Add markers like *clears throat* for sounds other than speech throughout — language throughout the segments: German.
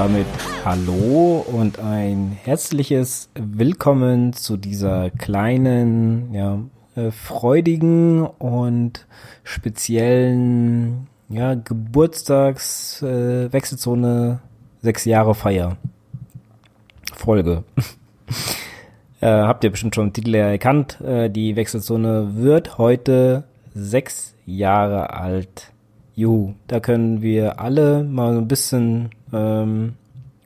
Damit hallo und ein herzliches Willkommen zu dieser kleinen, ja, äh, freudigen und speziellen, ja, Geburtstags äh, sechs Jahre Feier Folge. *laughs* äh, habt ihr bestimmt schon im Titel erkannt. Äh, die Wechselzone wird heute sechs Jahre alt. Juhu, da können wir alle mal ein bisschen ähm,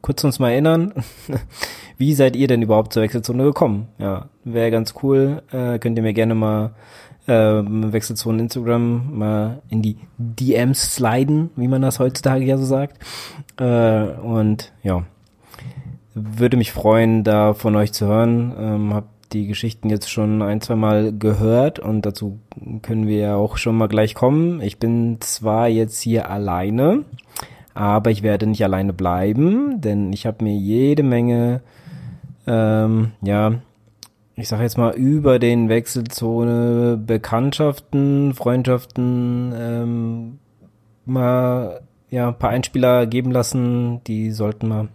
kurz uns mal erinnern. *laughs* Wie seid ihr denn überhaupt zur Wechselzone gekommen? Ja, wäre ganz cool. Äh, könnt ihr mir gerne mal ähm, Wechselzone Instagram mal in die DMs sliden, wie man das heutzutage ja so sagt. Äh, und ja, würde mich freuen, da von euch zu hören. Ähm, hab die Geschichten jetzt schon ein, zwei Mal gehört und dazu können wir ja auch schon mal gleich kommen. Ich bin zwar jetzt hier alleine, aber ich werde nicht alleine bleiben, denn ich habe mir jede Menge, ähm, ja, ich sag jetzt mal über den Wechselzone Bekanntschaften, Freundschaften, ähm, mal ja ein paar Einspieler geben lassen, die sollten mal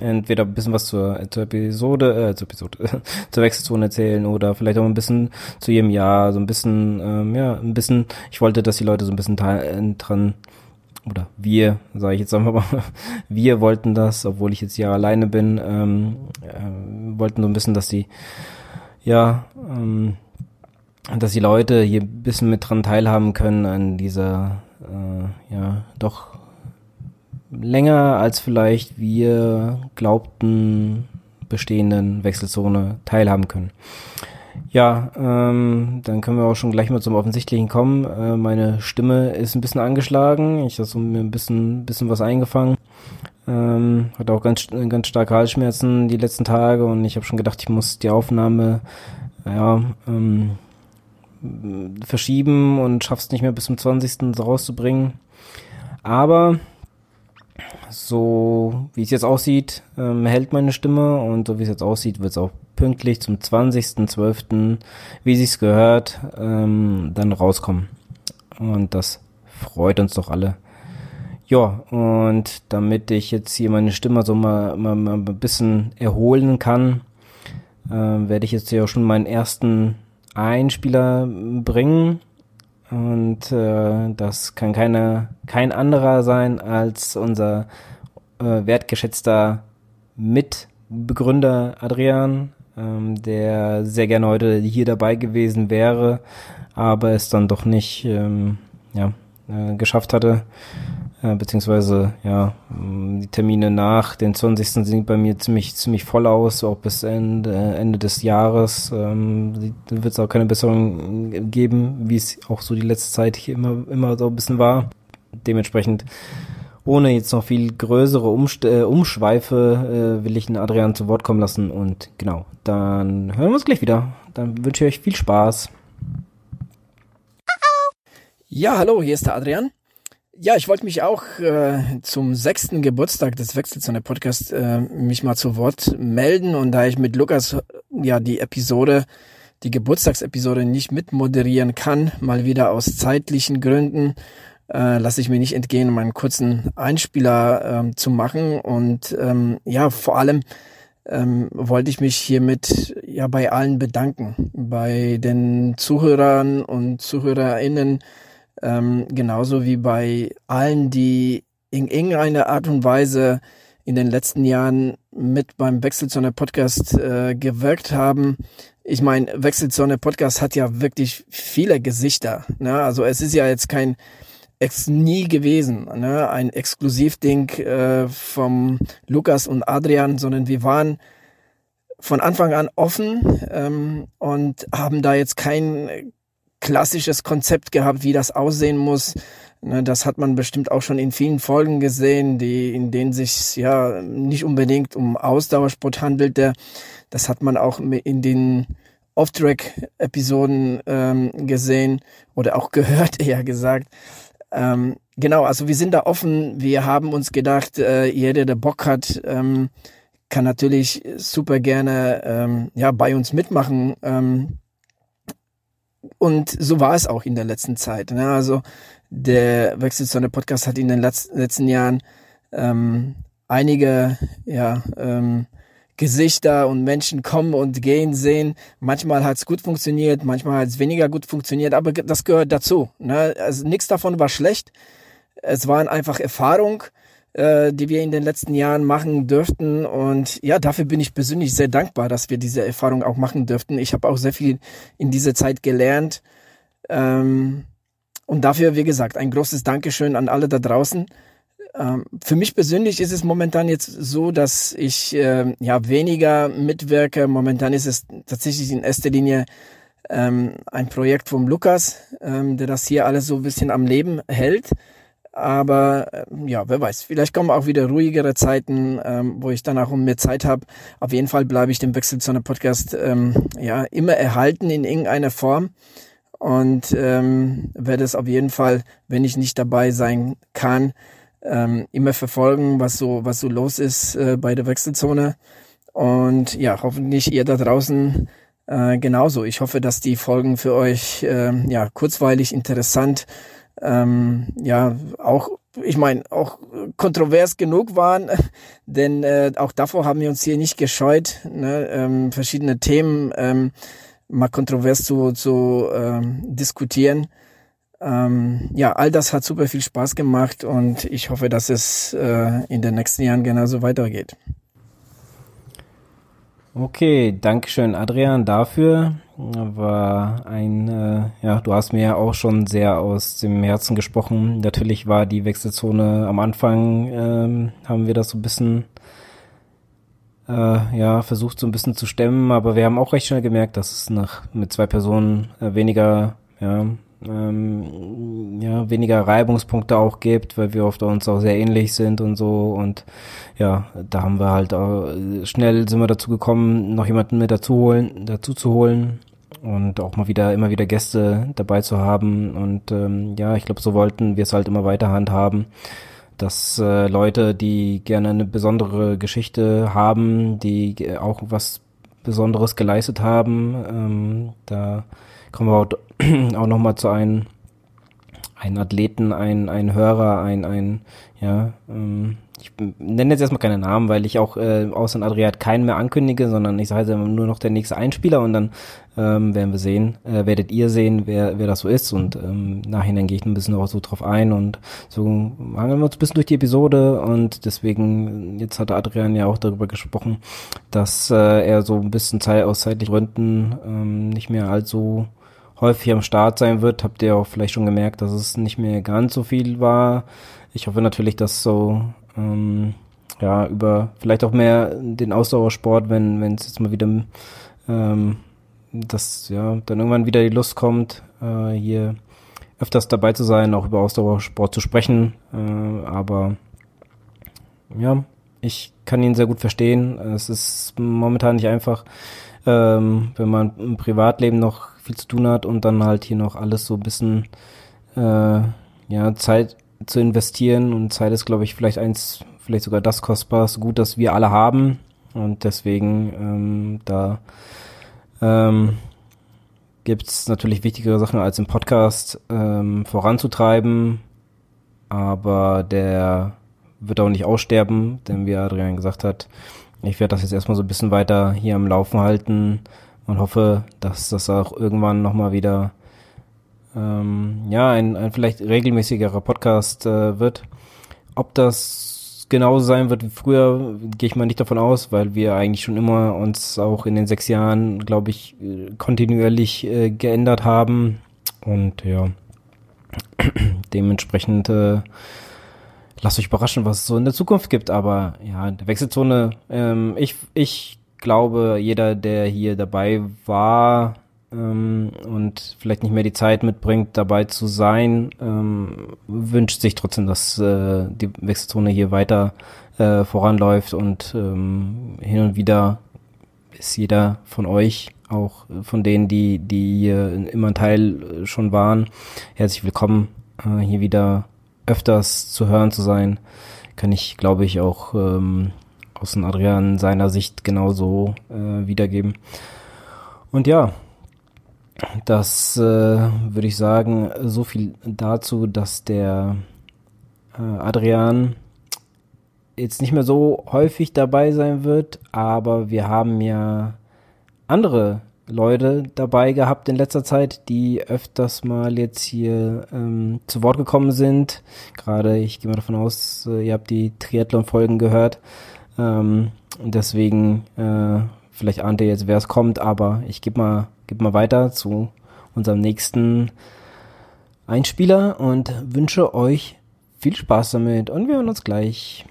entweder ein bisschen was zur, zur Episode, äh, zur Episode, *laughs* zur Wechselzone erzählen oder vielleicht auch ein bisschen zu jedem Jahr, so ein bisschen, ähm, ja, ein bisschen, ich wollte, dass die Leute so ein bisschen dran, oder wir, sage ich jetzt einfach mal, *laughs* wir wollten das, obwohl ich jetzt hier alleine bin, ähm, äh, wollten so ein bisschen, dass die, ja, ähm, dass die Leute hier ein bisschen mit dran teilhaben können an dieser, äh, ja, doch länger als vielleicht wir glaubten bestehenden Wechselzone teilhaben können. Ja, ähm, dann können wir auch schon gleich mal zum Offensichtlichen kommen. Äh, meine Stimme ist ein bisschen angeschlagen. Ich habe so mir ein bisschen, bisschen was eingefangen. Ähm, hatte auch ganz, ganz starke Halsschmerzen die letzten Tage und ich habe schon gedacht, ich muss die Aufnahme ja, ähm, verschieben und schaff's nicht mehr bis zum 20. rauszubringen. Aber so wie es jetzt aussieht, ähm, hält meine Stimme und so wie es jetzt aussieht, wird es auch pünktlich zum 20.12., wie sich's gehört, ähm, dann rauskommen. Und das freut uns doch alle. Ja, und damit ich jetzt hier meine Stimme so mal, mal, mal ein bisschen erholen kann, äh, werde ich jetzt hier auch schon meinen ersten Einspieler bringen. Und äh, das kann keine, kein anderer sein als unser äh, wertgeschätzter Mitbegründer Adrian, ähm, der sehr gerne heute hier dabei gewesen wäre, aber es dann doch nicht ähm, ja, äh, geschafft hatte. Äh, beziehungsweise ja, mm, die Termine nach den 20. sind bei mir ziemlich, ziemlich voll aus, auch bis Ende, Ende des Jahres ähm, wird es auch keine Besserung geben, wie es auch so die letzte Zeit hier immer, immer so ein bisschen war. Dementsprechend ohne jetzt noch viel größere Umst äh, Umschweife äh, will ich den Adrian zu Wort kommen lassen und genau, dann hören wir uns gleich wieder. Dann wünsche ich euch viel Spaß. Ja, hallo, hier ist der Adrian. Ja, ich wollte mich auch äh, zum sechsten Geburtstag des Wechselzone Podcast äh, mich mal zu Wort melden. Und da ich mit Lukas ja die Episode, die Geburtstagsepisode nicht mitmoderieren kann, mal wieder aus zeitlichen Gründen, äh, lasse ich mir nicht entgehen, meinen kurzen Einspieler äh, zu machen. Und ähm, ja, vor allem ähm, wollte ich mich hiermit ja bei allen bedanken, bei den Zuhörern und Zuhörerinnen, ähm, genauso wie bei allen, die in irgendeiner Art und Weise in den letzten Jahren mit beim Wechselzone Podcast äh, gewirkt haben. Ich meine, Wechselzone Podcast hat ja wirklich viele Gesichter. Ne? Also es ist ja jetzt kein Ex nie gewesen, ne? ein Exklusivding äh, vom Lukas und Adrian, sondern wir waren von Anfang an offen ähm, und haben da jetzt kein klassisches Konzept gehabt, wie das aussehen muss. Ne, das hat man bestimmt auch schon in vielen Folgen gesehen, die, in denen sich ja nicht unbedingt um Ausdauersport handelte. Das hat man auch in den Off-Track-Episoden ähm, gesehen oder auch *laughs* gehört, eher gesagt. Ähm, genau, also wir sind da offen. Wir haben uns gedacht, äh, jeder, der Bock hat, ähm, kann natürlich super gerne ähm, ja bei uns mitmachen. Und so war es auch in der letzten Zeit. Ne? Also der Wechselzone Podcast hat in den letzten Jahren ähm, einige ja, ähm, Gesichter und Menschen kommen und gehen sehen. Manchmal hat es gut funktioniert, manchmal hat es weniger gut funktioniert, aber das gehört dazu. Ne? Also nichts davon war schlecht. Es waren einfach Erfahrungen, äh, die wir in den letzten Jahren machen dürften. Und ja, dafür bin ich persönlich sehr dankbar, dass wir diese Erfahrung auch machen dürften. Ich habe auch sehr viel in dieser Zeit gelernt. Ähm, und dafür, wie gesagt, ein großes Dankeschön an alle da draußen. Ähm, für mich persönlich ist es momentan jetzt so, dass ich äh, ja weniger mitwirke. Momentan ist es tatsächlich in erster Linie ähm, ein Projekt vom Lukas, ähm, der das hier alles so ein bisschen am Leben hält. Aber äh, ja, wer weiß, vielleicht kommen auch wieder ruhigere Zeiten, ähm, wo ich dann auch mehr Zeit habe. Auf jeden Fall bleibe ich dem Wechselzone Podcast ähm, ja immer erhalten in irgendeiner Form und ähm, werde es auf jeden Fall, wenn ich nicht dabei sein kann, ähm, immer verfolgen, was so, was so los ist äh, bei der Wechselzone. Und ja, hoffentlich ihr da draußen äh, genauso. Ich hoffe, dass die Folgen für euch äh, ja kurzweilig, interessant, ähm, ja auch, ich meine auch kontrovers genug waren, *laughs* denn äh, auch davor haben wir uns hier nicht gescheut, ne, ähm, verschiedene Themen ähm, mal kontrovers zu, zu ähm, diskutieren. Ähm, ja, all das hat super viel Spaß gemacht und ich hoffe, dass es äh, in den nächsten Jahren genauso weitergeht. Okay, Dankeschön Adrian dafür. War ein, äh, ja, du hast mir ja auch schon sehr aus dem Herzen gesprochen. Natürlich war die Wechselzone am Anfang, ähm, haben wir das so ein bisschen, äh, ja, versucht so ein bisschen zu stemmen, aber wir haben auch recht schnell gemerkt, dass es nach mit zwei Personen äh, weniger, ja, ähm, ja, weniger Reibungspunkte auch gibt, weil wir oft uns auch sehr ähnlich sind und so. Und ja, da haben wir halt auch, schnell sind wir dazu gekommen, noch jemanden mit dazu holen, dazu zu holen und auch mal wieder immer wieder Gäste dabei zu haben. Und ähm, ja, ich glaube, so wollten wir es halt immer weiter handhaben, dass äh, Leute, die gerne eine besondere Geschichte haben, die auch was Besonderes geleistet haben, ähm, da kommen wir auch, *clears throat* auch nochmal zu einem, einen Athleten, ein, ein Hörer, ein, ein, ja, ähm, ich nenne jetzt erstmal keine Namen, weil ich auch äh, außer Adriat keinen mehr ankündige, sondern ich sage nur noch der nächste Einspieler und dann ähm, werden wir sehen, äh, werdet ihr sehen, wer, wer das so ist und ähm, nachhinein gehe ich ein bisschen auch so drauf ein und so hangeln wir uns ein bisschen durch die Episode und deswegen, jetzt hat Adrian ja auch darüber gesprochen, dass äh, er so ein bisschen Zeit aus zeitlichen Gründen ähm, nicht mehr allzu häufig am Start sein wird. Habt ihr auch vielleicht schon gemerkt, dass es nicht mehr ganz so viel war. Ich hoffe natürlich, dass so ähm, ja über vielleicht auch mehr den Ausdauersport, wenn wenn es jetzt mal wieder ähm, dass ja dann irgendwann wieder die Lust kommt, äh, hier öfters dabei zu sein, auch über Ausdauersport zu sprechen. Äh, aber ja, ich kann ihn sehr gut verstehen. Es ist momentan nicht einfach, ähm, wenn man im Privatleben noch viel zu tun hat und dann halt hier noch alles so ein bisschen äh, ja, Zeit zu investieren. Und Zeit ist, glaube ich, vielleicht eins, vielleicht sogar das kostbarste Gut, das wir alle haben. Und deswegen ähm, da ähm, gibt es natürlich wichtigere Sachen als im Podcast ähm, voranzutreiben, aber der wird auch nicht aussterben, denn wie Adrian gesagt hat, ich werde das jetzt erstmal so ein bisschen weiter hier am Laufen halten und hoffe, dass das auch irgendwann nochmal wieder ähm, ja, ein, ein vielleicht regelmäßigerer Podcast äh, wird. Ob das genauso sein wird wie früher, gehe ich mal nicht davon aus, weil wir eigentlich schon immer uns auch in den sechs Jahren, glaube ich, kontinuierlich äh, geändert haben. Und ja, *clears throat* dementsprechend äh, lasst euch überraschen, was es so in der Zukunft gibt. Aber ja, der Wechselzone, ähm, ich, ich glaube, jeder, der hier dabei war ähm, und vielleicht nicht mehr die Zeit mitbringt, dabei zu sein, ähm, wünscht sich trotzdem, dass äh, die Wechselzone hier weiter äh, voranläuft und ähm, hin und wieder ist jeder von euch, auch von denen, die, die hier immer ein Teil schon waren, herzlich willkommen, äh, hier wieder öfters zu hören zu sein. Kann ich, glaube ich, auch ähm, aus dem Adrian seiner Sicht genauso äh, wiedergeben. Und ja, das äh, würde ich sagen, so viel dazu, dass der äh, Adrian jetzt nicht mehr so häufig dabei sein wird, aber wir haben ja andere Leute dabei gehabt in letzter Zeit, die öfters mal jetzt hier ähm, zu Wort gekommen sind. Gerade, ich gehe mal davon aus, äh, ihr habt die Triathlon-Folgen gehört. Ähm, deswegen, äh, vielleicht ahnt ihr jetzt, wer es kommt, aber ich gebe mal, geb mal weiter zu unserem nächsten Einspieler und wünsche euch viel Spaß damit und wir hören uns gleich.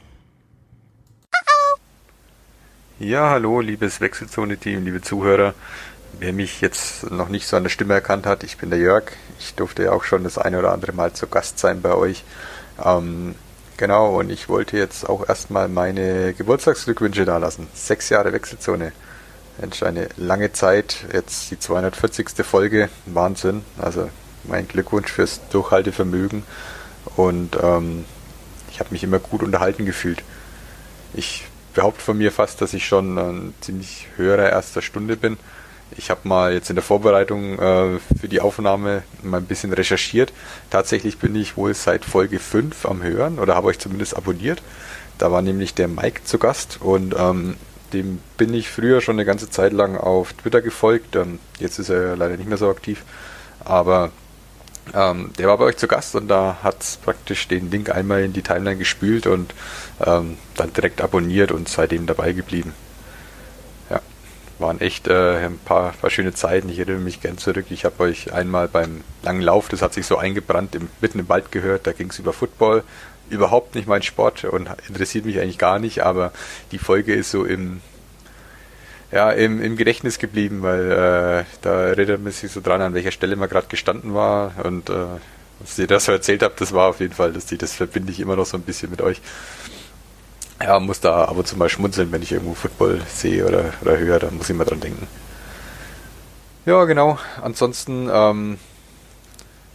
Ja, hallo, liebes Wechselzone-Team, liebe Zuhörer. Wer mich jetzt noch nicht so an der Stimme erkannt hat, ich bin der Jörg. Ich durfte ja auch schon das eine oder andere Mal zu Gast sein bei euch. Ähm, genau, und ich wollte jetzt auch erstmal meine Geburtstagsglückwünsche da lassen. Sechs Jahre Wechselzone. Mensch, eine lange Zeit. Jetzt die 240. Folge. Wahnsinn. Also mein Glückwunsch fürs Durchhaltevermögen. Und ähm, ich habe mich immer gut unterhalten gefühlt. Ich behaupte von mir fast, dass ich schon ein ziemlich höherer erster Stunde bin. Ich habe mal jetzt in der Vorbereitung äh, für die Aufnahme mal ein bisschen recherchiert. Tatsächlich bin ich wohl seit Folge 5 am Hören oder habe euch zumindest abonniert. Da war nämlich der Mike zu Gast und ähm, dem bin ich früher schon eine ganze Zeit lang auf Twitter gefolgt. Ähm, jetzt ist er leider nicht mehr so aktiv. Aber ähm, der war bei euch zu Gast und da hat praktisch den Link einmal in die Timeline gespült und ähm, dann direkt abonniert und seitdem dabei geblieben. Waren echt äh, ein paar, paar schöne Zeiten. Ich erinnere mich gern zurück. Ich habe euch einmal beim langen Lauf, das hat sich so eingebrannt, im, mitten im Wald gehört. Da ging es über Football. Überhaupt nicht mein Sport und interessiert mich eigentlich gar nicht, aber die Folge ist so im ja, im, im Gedächtnis geblieben, weil äh, da erinnert man sich so dran, an welcher Stelle man gerade gestanden war und äh, was ihr das so erzählt habt, das war auf jeden Fall lustig, das verbinde ich immer noch so ein bisschen mit euch. Ja, muss da ab und zu mal schmunzeln, wenn ich irgendwo Football sehe oder, oder höre, da muss ich mal dran denken. Ja, genau. Ansonsten ähm,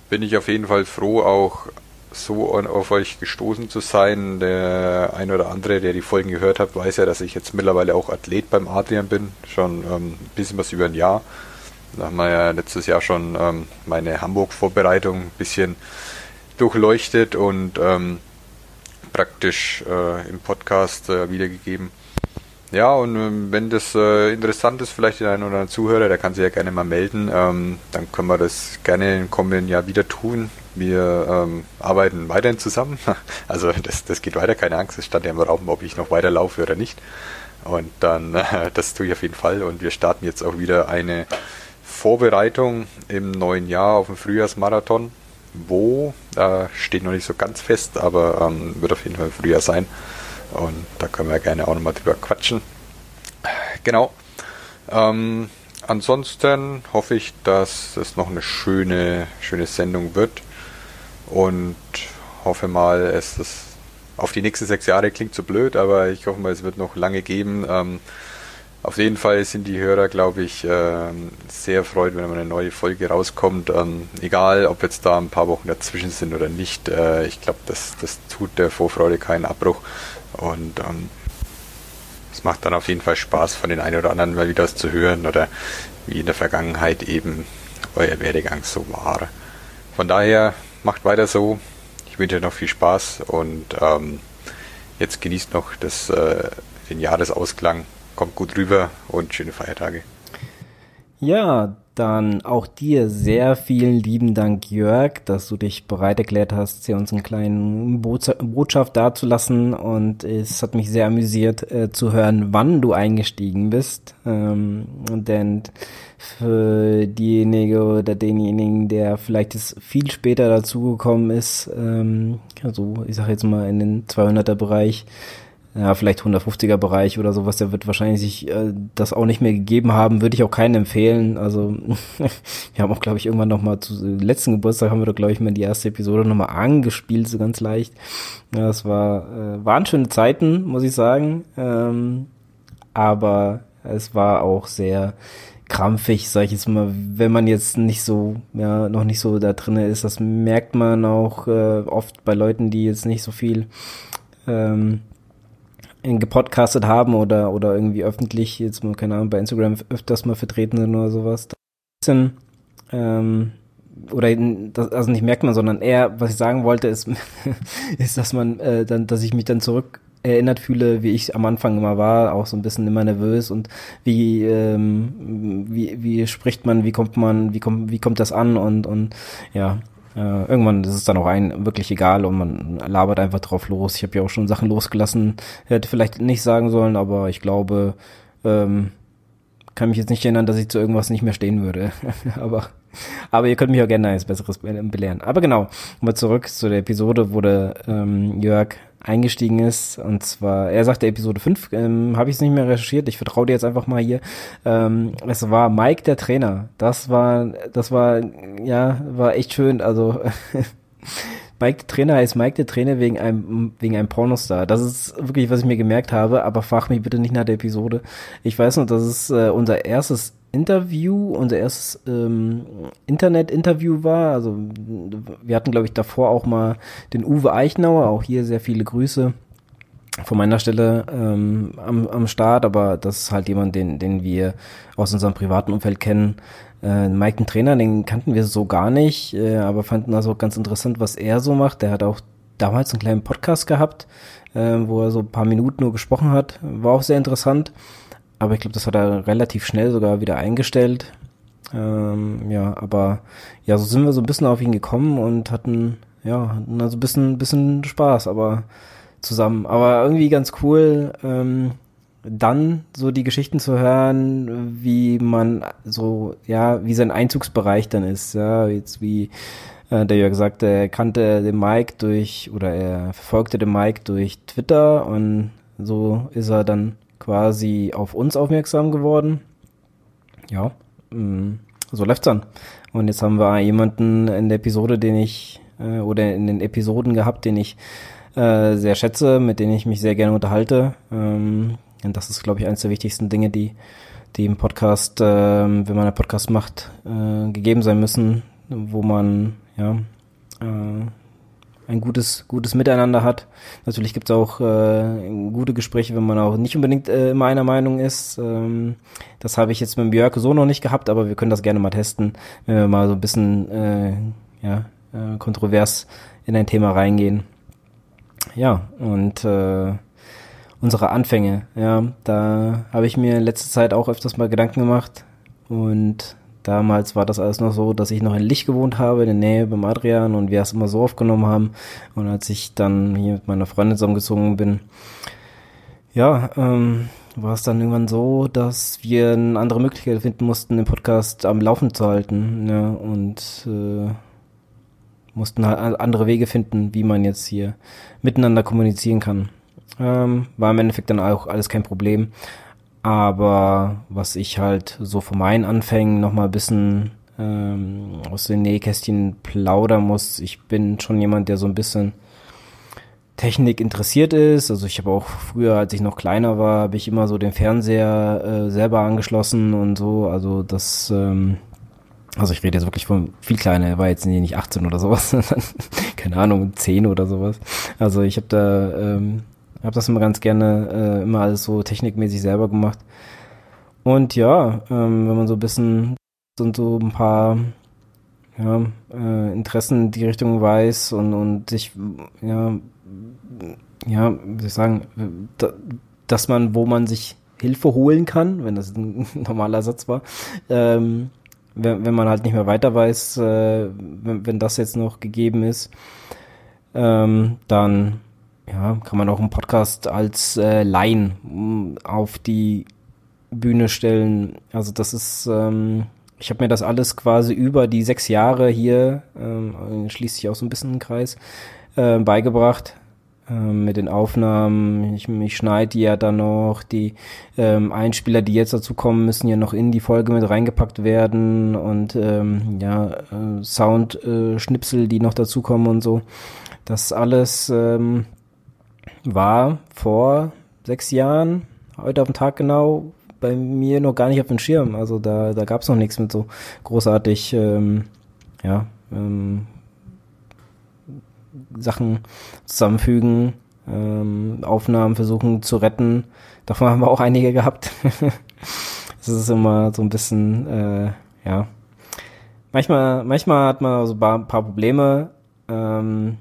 bin ich auf jeden Fall froh, auch so auf euch gestoßen zu sein. Der ein oder andere, der die Folgen gehört hat, weiß ja, dass ich jetzt mittlerweile auch Athlet beim Adrian bin. Schon ähm, ein bisschen was über ein Jahr. Da haben wir ja letztes Jahr schon ähm, meine Hamburg-Vorbereitung ein bisschen durchleuchtet und ähm, praktisch äh, im Podcast äh, wiedergegeben. Ja, und ähm, wenn das äh, interessant ist, vielleicht der ein oder andere Zuhörer, der kann sich ja gerne mal melden. Ähm, dann können wir das gerne im kommenden Jahr wieder tun. Wir ähm, arbeiten weiterhin zusammen. *laughs* Also das, das geht weiter, keine Angst. Es stand ja im Raum, ob ich noch weiter laufe oder nicht. Und dann, äh, *laughs* das tue ich auf jeden Fall. Und wir starten jetzt auch wieder eine Vorbereitung im neuen Jahr auf den Frühjahrsmarathon. Wo, äh, steht noch nicht so ganz fest, aber ähm, wird auf jeden Fall Frühjahr sein. Und da können wir gerne auch nochmal drüber quatschen. Genau. Ähm, ansonsten hoffe ich, dass es noch eine schöne, schöne Sendung wird. Und hoffe mal, es ist auf die nächsten sechs Jahre klingt so blöd, aber ich hoffe mal, es wird noch lange geben. Ähm, auf jeden Fall sind die Hörer, glaube ich, äh, sehr erfreut, wenn eine neue Folge rauskommt. Ähm, egal, ob jetzt da ein paar Wochen dazwischen sind oder nicht. Äh, ich glaube, das, das tut der Vorfreude keinen Abbruch. Und ähm, es macht dann auf jeden Fall Spaß, von den einen oder anderen mal wieder was zu hören oder wie in der Vergangenheit eben euer Werdegang so war. Von daher macht weiter so. Ich wünsche euch noch viel Spaß und ähm, jetzt genießt noch das, äh, den Jahresausklang. Kommt gut rüber und schöne Feiertage. Ja, dann auch dir sehr vielen lieben Dank, Jörg, dass du dich bereit erklärt hast, hier uns einen kleinen Botschaft dazulassen. Und es hat mich sehr amüsiert äh, zu hören, wann du eingestiegen bist. Ähm, denn für diejenige oder denjenigen, der vielleicht jetzt viel später dazugekommen ist, ähm, also ich sage jetzt mal in den 200er Bereich, ja, vielleicht 150er Bereich oder sowas, der wird wahrscheinlich sich äh, das auch nicht mehr gegeben haben, würde ich auch keinen empfehlen. Also *laughs* wir haben auch, glaube ich, irgendwann nochmal zu letzten Geburtstag haben wir doch, glaube ich, mal die erste Episode nochmal angespielt, so ganz leicht. Ja, das war, äh, waren schöne Zeiten, muss ich sagen. Ähm, aber es war auch sehr krampfig, sag ich jetzt mal, wenn man jetzt nicht so, ja, noch nicht so da drinne ist. Das merkt man auch äh, oft bei Leuten, die jetzt nicht so viel ähm, gepodcastet haben oder, oder irgendwie öffentlich, jetzt mal, keine Ahnung, bei Instagram öfters mal vertreten sind oder sowas. Bisschen, ähm, oder das, also nicht merkt man, sondern eher, was ich sagen wollte, ist, *laughs* ist, dass man äh, dann, dass ich mich dann zurück erinnert fühle, wie ich am Anfang immer war, auch so ein bisschen immer nervös und wie ähm, wie wie spricht man, wie kommt man, wie kommt wie kommt das an und und ja, äh, irgendwann ist es dann auch ein wirklich egal und man labert einfach drauf los. Ich habe ja auch schon Sachen losgelassen, hätte vielleicht nicht sagen sollen, aber ich glaube, ähm, kann mich jetzt nicht erinnern, dass ich zu irgendwas nicht mehr stehen würde. *laughs* aber, aber ihr könnt mich auch gerne eines Besseres belehren. Aber genau, mal zurück zu der Episode, wo der ähm, Jörg eingestiegen ist. Und zwar, er sagte Episode 5, ähm, habe ich es nicht mehr recherchiert, ich vertraue dir jetzt einfach mal hier. Ähm, es war Mike der Trainer. Das war, das war, ja, war echt schön. Also *laughs* Mike der Trainer heißt Mike der Trainer wegen einem, wegen einem Pornostar. Das ist wirklich, was ich mir gemerkt habe, aber frag mich bitte nicht nach der Episode. Ich weiß noch, das ist äh, unser erstes Interview, unser erstes ähm, Internet-Interview war. Also wir hatten, glaube ich, davor auch mal den Uwe Eichnauer, auch hier sehr viele Grüße von meiner Stelle ähm, am, am Start, aber das ist halt jemand, den, den wir aus unserem privaten Umfeld kennen. Äh, Mike, den Trainer, den kannten wir so gar nicht, äh, aber fanden also ganz interessant, was er so macht. Der hat auch damals einen kleinen Podcast gehabt, äh, wo er so ein paar Minuten nur gesprochen hat. War auch sehr interessant, aber ich glaube, das hat er relativ schnell sogar wieder eingestellt. Ähm, ja, aber ja, so sind wir so ein bisschen auf ihn gekommen und hatten, ja, hatten also ein bisschen, bisschen Spaß, aber zusammen. Aber irgendwie ganz cool. Ähm, dann so die Geschichten zu hören, wie man so, ja, wie sein Einzugsbereich dann ist, ja, jetzt wie äh, der Jörg sagte, er kannte den Mike durch, oder er verfolgte den Mike durch Twitter und so ist er dann quasi auf uns aufmerksam geworden. Ja, mm, so läuft's dann. Und jetzt haben wir jemanden in der Episode, den ich, äh, oder in den Episoden gehabt, den ich äh, sehr schätze, mit denen ich mich sehr gerne unterhalte. Ähm, und das ist, glaube ich, eines der wichtigsten Dinge, die, die im Podcast, äh, wenn man einen Podcast macht, äh, gegeben sein müssen, wo man ja ein gutes, gutes Miteinander hat. Natürlich gibt es auch äh, gute Gespräche, wenn man auch nicht unbedingt äh, immer einer Meinung ist. Ähm, das habe ich jetzt mit Björk so noch nicht gehabt, aber wir können das gerne mal testen, wenn wir mal so ein bisschen äh, ja, äh, kontrovers in ein Thema reingehen. Ja, und äh, unsere Anfänge. Ja, da habe ich mir in letzter Zeit auch öfters mal Gedanken gemacht. Und damals war das alles noch so, dass ich noch in Licht gewohnt habe, in der Nähe beim Adrian und wir es immer so aufgenommen haben. Und als ich dann hier mit meiner Freundin zusammengezogen bin, ja, ähm, war es dann irgendwann so, dass wir eine andere Möglichkeit finden mussten, den Podcast am Laufen zu halten. Ja, und äh, mussten halt andere Wege finden, wie man jetzt hier miteinander kommunizieren kann. Ähm, war im Endeffekt dann auch alles kein Problem. Aber was ich halt so von meinen Anfängen nochmal ein bisschen ähm, aus den Nähkästchen plaudern muss, ich bin schon jemand, der so ein bisschen Technik interessiert ist. Also ich habe auch früher, als ich noch kleiner war, habe ich immer so den Fernseher äh, selber angeschlossen und so. Also das, ähm, also ich rede jetzt wirklich von viel kleiner, er war jetzt nicht 18 oder sowas, *laughs* keine Ahnung, 10 oder sowas. Also ich habe da ähm, habe das immer ganz gerne, äh, immer alles so technikmäßig selber gemacht. Und ja, ähm, wenn man so ein bisschen sind so ein paar ja, äh, Interessen in die Richtung weiß und, und sich, ja, ja, wie soll ich sagen, da, dass man, wo man sich Hilfe holen kann, wenn das ein *laughs* normaler Satz war, ähm, wenn, wenn man halt nicht mehr weiter weiß, äh, wenn, wenn das jetzt noch gegeben ist, ähm, dann ja, kann man auch einen Podcast als äh, Laien mm, auf die Bühne stellen. Also das ist, ähm, ich habe mir das alles quasi über die sechs Jahre hier, ähm, schließt sich auch so ein bisschen ein Kreis, äh, beigebracht ähm, mit den Aufnahmen. Ich, ich schneide die ja dann noch. Die ähm, Einspieler, die jetzt dazu kommen, müssen ja noch in die Folge mit reingepackt werden und ähm, ja, äh, Sound-Schnipsel, äh, die noch dazukommen und so. Das alles ähm, war vor sechs Jahren, heute auf den Tag genau, bei mir noch gar nicht auf dem Schirm. Also da, da gab es noch nichts mit so großartig, ähm, ja, ähm, Sachen zusammenfügen, ähm, Aufnahmen versuchen zu retten. Davon haben wir auch einige gehabt. *laughs* das ist immer so ein bisschen, äh, ja. Manchmal, manchmal hat man so ein paar, paar Probleme. Ähm,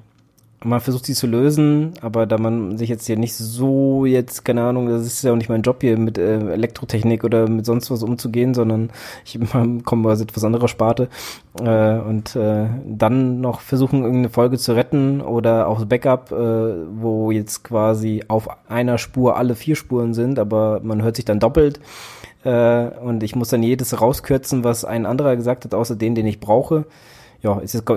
man versucht sie zu lösen, aber da man sich jetzt hier nicht so jetzt, keine Ahnung, das ist ja auch nicht mein Job hier mit äh, Elektrotechnik oder mit sonst was umzugehen, sondern ich *laughs* komme aus etwas anderer Sparte äh, und äh, dann noch versuchen, irgendeine Folge zu retten oder auch Backup, äh, wo jetzt quasi auf einer Spur alle vier Spuren sind, aber man hört sich dann doppelt äh, und ich muss dann jedes rauskürzen, was ein anderer gesagt hat, außer den, den ich brauche ja, ist jetzt,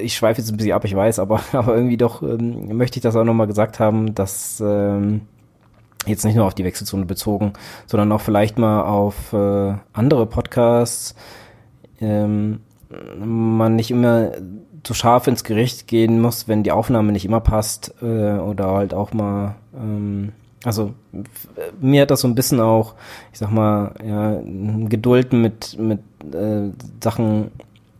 ich schweife jetzt ein bisschen ab, ich weiß, aber, *laughs* aber irgendwie doch ähm, möchte ich das auch nochmal gesagt haben, dass ähm, jetzt nicht nur auf die Wechselzone bezogen, sondern auch vielleicht mal auf äh, andere Podcasts ähm, man nicht immer zu scharf ins Gericht gehen muss, wenn die Aufnahme nicht immer passt äh, oder halt auch mal ähm, also mir hat das so ein bisschen auch, ich sag mal, ja, Geduld mit mit äh, Sachen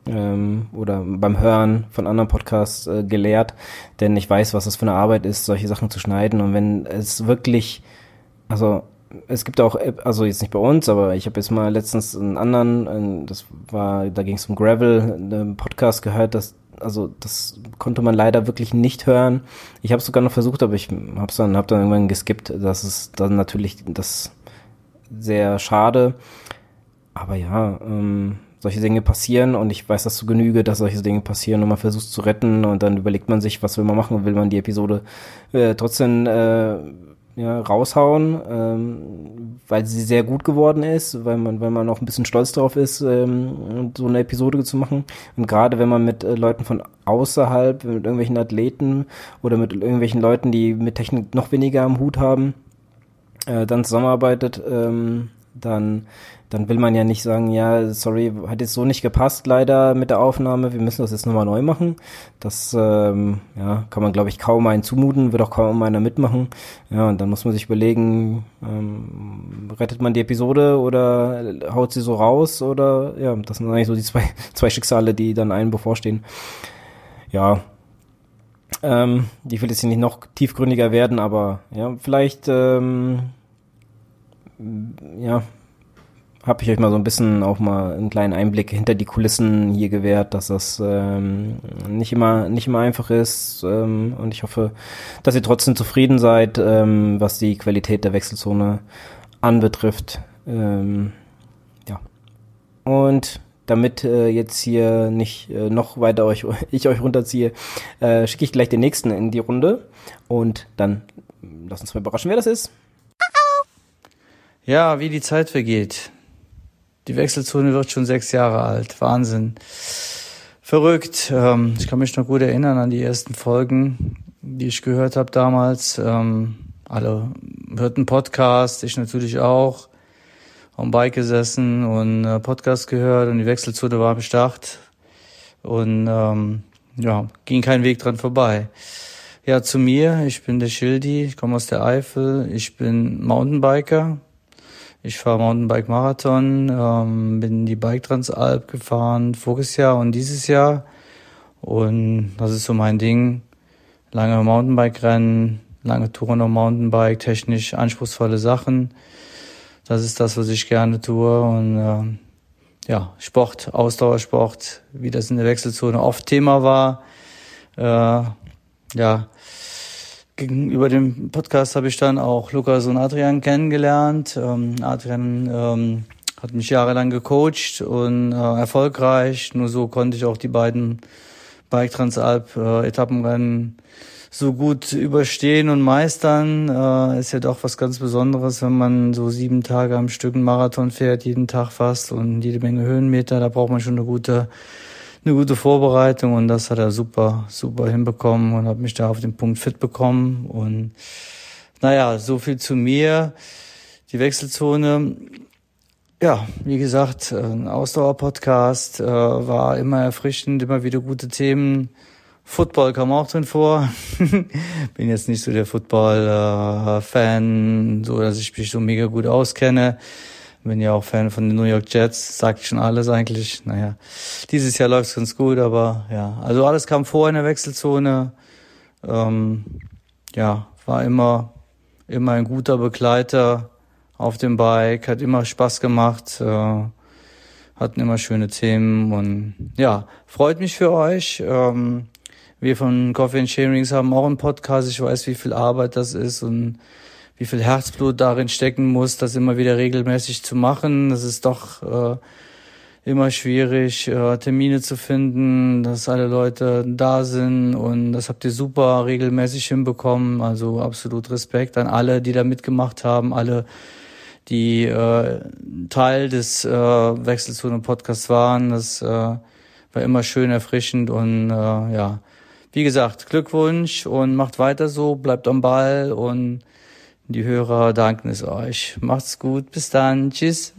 ähm, oder beim Hören von anderen Podcasts äh, gelehrt, denn ich weiß, was das für eine Arbeit ist, solche Sachen zu schneiden. Und wenn es wirklich, also es gibt auch, also jetzt nicht bei uns, aber ich habe jetzt mal letztens einen anderen, das war, da ging es um Gravel, einen Podcast gehört, das, also das konnte man leider wirklich nicht hören. Ich habe es sogar noch versucht, aber ich habe es dann, hab dann irgendwann geskippt. Das ist dann natürlich das sehr schade. Aber ja, ähm, solche Dinge passieren und ich weiß das zu Genüge, dass solche Dinge passieren und man versucht zu retten und dann überlegt man sich, was will man machen, will man die Episode äh, trotzdem äh, ja, raushauen, ähm, weil sie sehr gut geworden ist, weil man, weil man auch ein bisschen stolz drauf ist, ähm, so eine Episode zu machen. Und gerade wenn man mit äh, Leuten von außerhalb, mit irgendwelchen Athleten oder mit irgendwelchen Leuten, die mit Technik noch weniger am Hut haben, äh, dann zusammenarbeitet, ähm, dann dann will man ja nicht sagen, ja, sorry, hat jetzt so nicht gepasst leider mit der Aufnahme, wir müssen das jetzt nochmal neu machen. Das ähm, ja, kann man, glaube ich, kaum einen zumuten, wird auch kaum einer mitmachen. Ja, und dann muss man sich überlegen, ähm, rettet man die Episode oder haut sie so raus oder ja, das sind eigentlich so die zwei, *laughs* zwei Schicksale, die dann einem bevorstehen. Ja, ähm, die will jetzt hier nicht noch tiefgründiger werden, aber ja, vielleicht ähm, ja, habe ich euch mal so ein bisschen auch mal einen kleinen Einblick hinter die Kulissen hier gewährt, dass das ähm, nicht immer nicht immer einfach ist ähm, und ich hoffe, dass ihr trotzdem zufrieden seid, ähm, was die Qualität der Wechselzone anbetrifft. Ähm, ja und damit äh, jetzt hier nicht äh, noch weiter euch *laughs* ich euch runterziehe, äh, schicke ich gleich den nächsten in die Runde und dann lasst uns mal überraschen, wer das ist. Ja, wie die Zeit vergeht. Die Wechselzone wird schon sechs Jahre alt. Wahnsinn. Verrückt. Ähm, ich kann mich noch gut erinnern an die ersten Folgen, die ich gehört habe damals. Ähm, alle hörten Podcast, ich natürlich auch. Am Bike gesessen und äh, Podcast gehört und die Wechselzone war am Start. Und ähm, ja, ging kein Weg dran vorbei. Ja, zu mir, ich bin der Schildi, ich komme aus der Eifel, ich bin Mountainbiker, ich fahre Mountainbike-Marathon, ähm, bin die Bike Transalp gefahren voriges Jahr und dieses Jahr. Und das ist so mein Ding. Lange Mountainbike-Rennen, lange Touren auf Mountainbike, technisch anspruchsvolle Sachen. Das ist das, was ich gerne tue. Und äh, ja, Sport, Ausdauersport, wie das in der Wechselzone oft Thema war. Äh, ja, Gegenüber dem Podcast habe ich dann auch Lukas und Adrian kennengelernt. Ähm, Adrian ähm, hat mich jahrelang gecoacht und äh, erfolgreich. Nur so konnte ich auch die beiden Bike Transalp äh, Etappenrennen so gut überstehen und meistern. Äh, ist ja doch was ganz Besonderes, wenn man so sieben Tage am Stück einen Marathon fährt, jeden Tag fast und jede Menge Höhenmeter. Da braucht man schon eine gute eine gute Vorbereitung und das hat er super, super hinbekommen und hat mich da auf den Punkt fit bekommen. Und naja, so viel zu mir. Die Wechselzone, ja, wie gesagt, ein Ausdauer-Podcast äh, war immer erfrischend, immer wieder gute Themen. Football kam auch drin vor. *laughs* Bin jetzt nicht so der Football-Fan, äh, so dass ich mich so mega gut auskenne. Bin ja auch Fan von den New York Jets, sagt schon alles eigentlich. Naja, dieses Jahr läuft's ganz gut, aber ja, also alles kam vor in der Wechselzone. Ähm, ja, war immer, immer ein guter Begleiter auf dem Bike, hat immer Spaß gemacht, äh, hatten immer schöne Themen und ja, freut mich für euch. Ähm, Wir von Coffee and Sharings haben auch einen Podcast. Ich weiß, wie viel Arbeit das ist und wie viel Herzblut darin stecken muss, das immer wieder regelmäßig zu machen. Das ist doch äh, immer schwierig, äh, Termine zu finden, dass alle Leute da sind und das habt ihr super regelmäßig hinbekommen. Also absolut Respekt an alle, die da mitgemacht haben, alle, die äh, Teil des äh, Wechselzone-Podcasts waren. Das äh, war immer schön erfrischend und äh, ja, wie gesagt, Glückwunsch und macht weiter so, bleibt am Ball und die Hörer danken es euch. Macht's gut, bis dann, tschüss.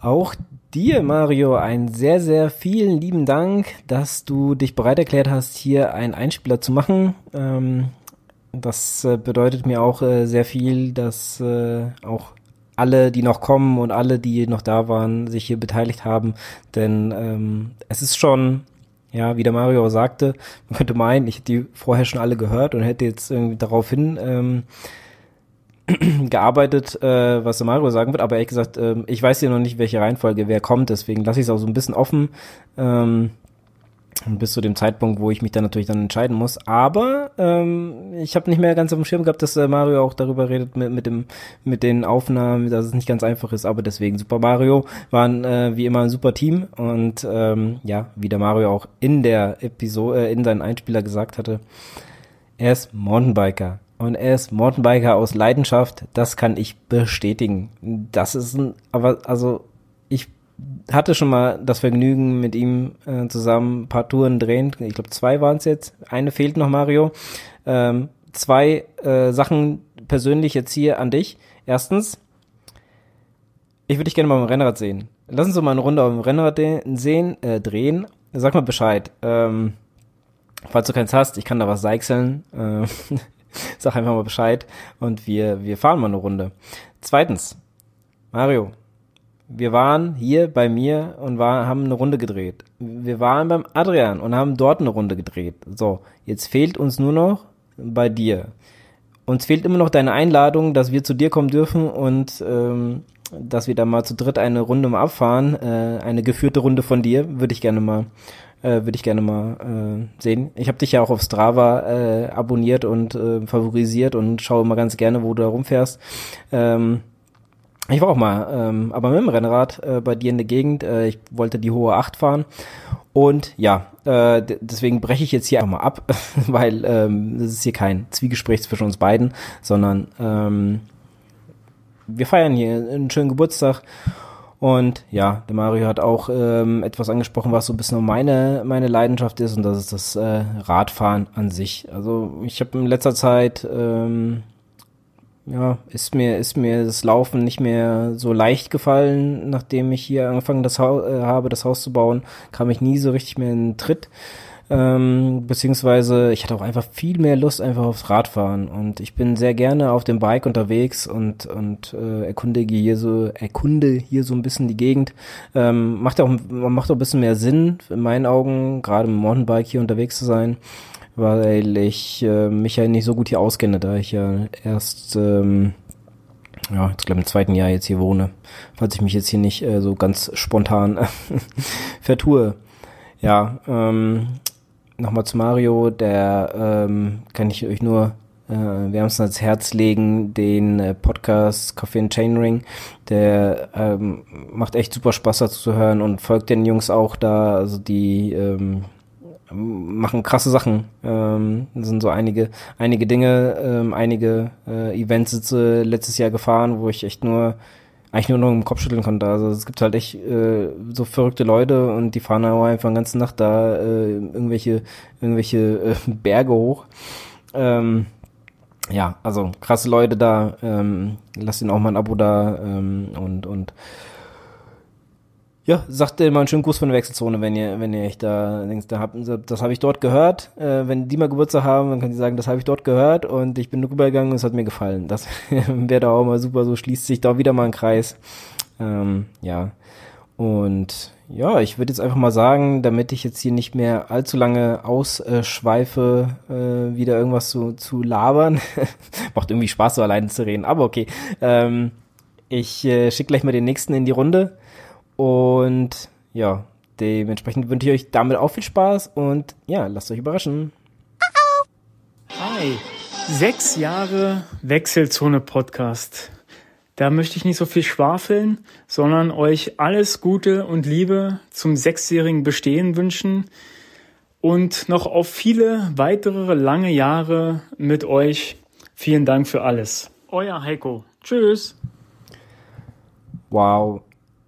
Auch dir, Mario, einen sehr, sehr vielen lieben Dank, dass du dich bereit erklärt hast, hier einen Einspieler zu machen. Ähm, das äh, bedeutet mir auch äh, sehr viel, dass äh, auch alle, die noch kommen und alle, die noch da waren, sich hier beteiligt haben. Denn ähm, es ist schon, ja, wie der Mario sagte, man könnte meinen, ich hätte die vorher schon alle gehört und hätte jetzt irgendwie daraufhin ähm, *clears throat* gearbeitet, äh, was der Mario sagen wird, aber ehrlich gesagt, äh, ich weiß ja noch nicht, welche Reihenfolge wer kommt, deswegen lasse ich es auch so ein bisschen offen. Ähm, bis zu dem Zeitpunkt, wo ich mich dann natürlich dann entscheiden muss. Aber ähm, ich habe nicht mehr ganz auf dem Schirm gehabt, dass äh, Mario auch darüber redet mit, mit dem mit den Aufnahmen, dass es nicht ganz einfach ist. Aber deswegen Super Mario waren äh, wie immer ein super Team und ähm, ja, wie der Mario auch in der Episode äh, in seinen Einspieler gesagt hatte, er ist Mountainbiker und er ist Mountainbiker aus Leidenschaft. Das kann ich bestätigen. Das ist ein, aber also ich hatte schon mal das Vergnügen, mit ihm äh, zusammen ein paar Touren drehen. Ich glaube, zwei waren es jetzt. Eine fehlt noch, Mario. Ähm, zwei äh, Sachen persönlich jetzt hier an dich. Erstens, ich würde dich gerne mal im Rennrad sehen. Lass uns doch mal eine Runde auf dem Rennrad sehen, äh, drehen. Sag mal Bescheid. Ähm, falls du keins hast, ich kann da was seichseln. Äh, *laughs* sag einfach mal Bescheid und wir, wir fahren mal eine Runde. Zweitens, Mario, wir waren hier bei mir und war, haben eine Runde gedreht. Wir waren beim Adrian und haben dort eine Runde gedreht. So, jetzt fehlt uns nur noch bei dir. Uns fehlt immer noch deine Einladung, dass wir zu dir kommen dürfen und ähm, dass wir da mal zu dritt eine Runde mal abfahren. Äh, eine geführte Runde von dir würde ich gerne mal äh, würde ich gerne mal äh, sehen. Ich habe dich ja auch auf Strava äh, abonniert und äh, favorisiert und schaue immer ganz gerne, wo du da rumfährst. Ähm, ich war auch mal, ähm, aber mit dem Rennrad äh, bei dir in der Gegend. Äh, ich wollte die hohe 8 fahren. Und ja, äh, deswegen breche ich jetzt hier einfach mal ab, *laughs* weil ähm, das ist hier kein Zwiegespräch zwischen uns beiden, sondern ähm, wir feiern hier einen schönen Geburtstag. Und ja, der Mario hat auch ähm, etwas angesprochen, was so ein bisschen meine, meine Leidenschaft ist, und das ist das äh, Radfahren an sich. Also ich habe in letzter Zeit ähm, ja, ist mir, ist mir das Laufen nicht mehr so leicht gefallen, nachdem ich hier angefangen das ha äh, habe, das Haus zu bauen, kam ich nie so richtig mehr in den Tritt. Ähm, beziehungsweise ich hatte auch einfach viel mehr Lust einfach aufs Radfahren. Und ich bin sehr gerne auf dem Bike unterwegs und und äh, erkundige hier so erkunde hier so ein bisschen die Gegend. Ähm, macht auch macht auch ein bisschen mehr Sinn in meinen Augen gerade mit dem Mountainbike hier unterwegs zu sein weil ich äh, mich ja nicht so gut hier auskenne, da ich ja erst, ähm, ja, ich glaube im zweiten Jahr jetzt hier wohne, falls ich mich jetzt hier nicht äh, so ganz spontan *laughs* vertue. Ja, ähm, nochmal zu Mario, der ähm, kann ich euch nur äh, wärmstens ans Herz legen, den äh, Podcast Coffee and Chainring. Der ähm, macht echt super Spaß dazu zu hören und folgt den Jungs auch da, also die ähm, machen krasse Sachen. Ähm, sind so einige, einige Dinge, ähm, einige äh, Events sitze letztes Jahr gefahren, wo ich echt nur eigentlich nur noch im Kopf schütteln konnte. Also es gibt halt echt äh, so verrückte Leute und die fahren auch einfach eine ganze Nacht da äh, irgendwelche, irgendwelche äh, *laughs* Berge hoch. Ähm, ja, also krasse Leute da. Ähm, lasst ihnen auch mal ein Abo da ähm, und und ja, sagt mal einen schönen Gruß von der Wechselzone, wenn ihr, wenn ihr echt da denkst, da habt, das habe ich dort gehört. Äh, wenn die mal Geburtstag haben, dann können die sagen, das habe ich dort gehört und ich bin rübergegangen und es hat mir gefallen. Das *laughs* wäre da auch mal super, so schließt sich da wieder mal ein Kreis. Ähm, ja. Und ja, ich würde jetzt einfach mal sagen, damit ich jetzt hier nicht mehr allzu lange ausschweife, äh, wieder irgendwas zu, zu labern. *laughs* Macht irgendwie Spaß, so alleine zu reden, aber okay. Ähm, ich äh, schicke gleich mal den nächsten in die Runde. Und ja, dementsprechend wünsche ich euch damit auch viel Spaß und ja, lasst euch überraschen. Hi, sechs Jahre Wechselzone Podcast. Da möchte ich nicht so viel schwafeln, sondern euch alles Gute und Liebe zum sechsjährigen Bestehen wünschen und noch auf viele weitere lange Jahre mit euch. Vielen Dank für alles. Euer Heiko. Tschüss. Wow.